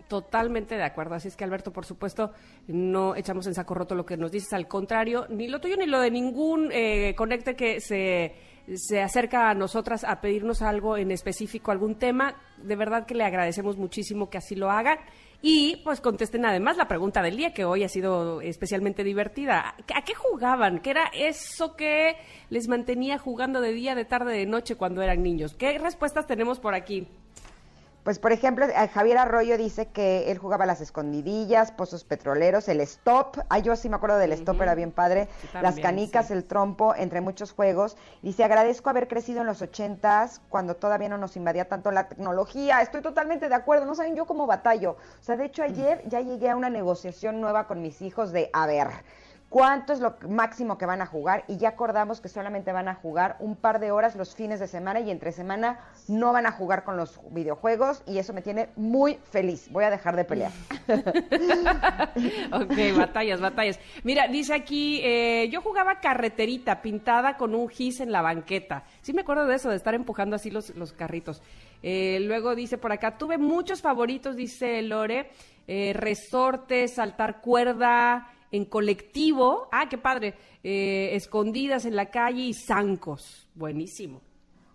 Totalmente de acuerdo. Así es que, Alberto, por supuesto, no echamos en saco roto lo que nos dices. Al contrario, ni lo tuyo ni lo de ningún eh, conecte que se, se acerca a nosotras a pedirnos algo en específico, algún tema. De verdad que le agradecemos muchísimo que así lo hagan. Y pues contesten además la pregunta del día, que hoy ha sido especialmente divertida. ¿A qué jugaban? ¿Qué era eso que les mantenía jugando de día, de tarde, de noche cuando eran niños? ¿Qué respuestas tenemos por aquí? Pues, por ejemplo, eh, Javier Arroyo dice que él jugaba las escondidillas, pozos petroleros, el stop. Ay, yo sí me acuerdo del stop, era bien padre. también, las canicas, el trompo, entre muchos juegos. Dice, agradezco haber crecido en los ochentas, cuando todavía no nos invadía tanto la tecnología. Estoy totalmente de acuerdo. No saben yo cómo batallo. O sea, de hecho, ayer ya llegué a una negociación nueva con mis hijos de, a ver, cuánto es lo máximo que van a jugar y ya acordamos que solamente van a jugar un par de horas los fines de semana y entre semana no van a jugar con los videojuegos y eso me tiene muy feliz. Voy a dejar de pelear. ok, batallas, batallas. Mira, dice aquí, eh, yo jugaba carreterita pintada con un gis en la banqueta. Sí me acuerdo de eso, de estar empujando así los, los carritos. Eh, luego dice por acá, tuve muchos favoritos, dice Lore, eh, resorte, saltar cuerda, en colectivo, ah, qué padre, eh, escondidas en la calle y zancos. Buenísimo.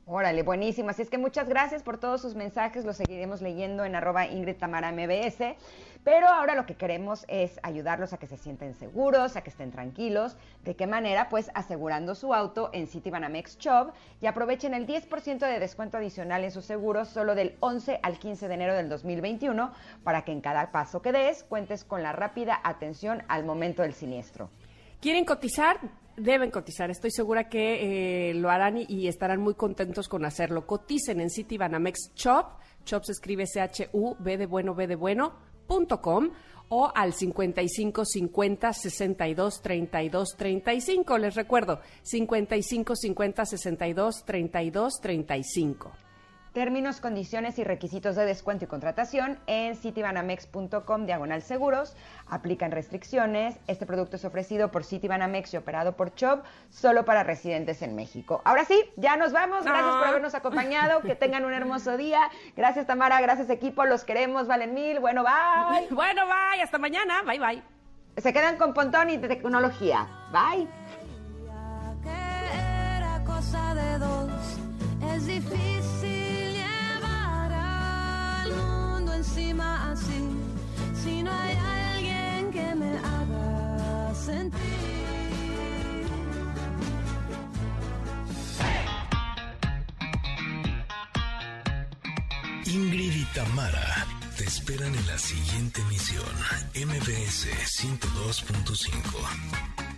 Órale, buenísimo. Así es que muchas gracias por todos sus mensajes. Los seguiremos leyendo en arroba Ingrid Tamara MBS. Pero ahora lo que queremos es ayudarlos a que se sienten seguros, a que estén tranquilos. ¿De qué manera? Pues asegurando su auto en Citibanamex Shop y aprovechen el 10% de descuento adicional en sus seguros solo del 11 al 15 de enero del 2021 para que en cada paso que des cuentes con la rápida atención al momento del siniestro. ¿Quieren cotizar? Deben cotizar. Estoy segura que eh, lo harán y, estarán muy contentos con hacerlo. Coticen en Citibanamex Shop. Shop se escribe C-H-U, B de bueno, B de bueno com o al 55 50 62 32 35. Les recuerdo, 55 50 62 32 35. Términos, condiciones y requisitos de descuento y contratación en citibanamex.com diagonal seguros. Aplican restricciones. Este producto es ofrecido por Citibanamex y operado por Chop solo para residentes en México. Ahora sí, ya nos vamos. Gracias por habernos acompañado. Que tengan un hermoso día. Gracias Tamara, gracias equipo. Los queremos, valen mil. Bueno, bye. Bueno, bye. Hasta mañana. Bye, bye. Se quedan con Pontón y tecnología. Bye. era cosa de dos. Es difícil encima así. Si no hay alguien que me haga sentir. Ingrid y Tamara te esperan en la siguiente emisión, MBS 102.5.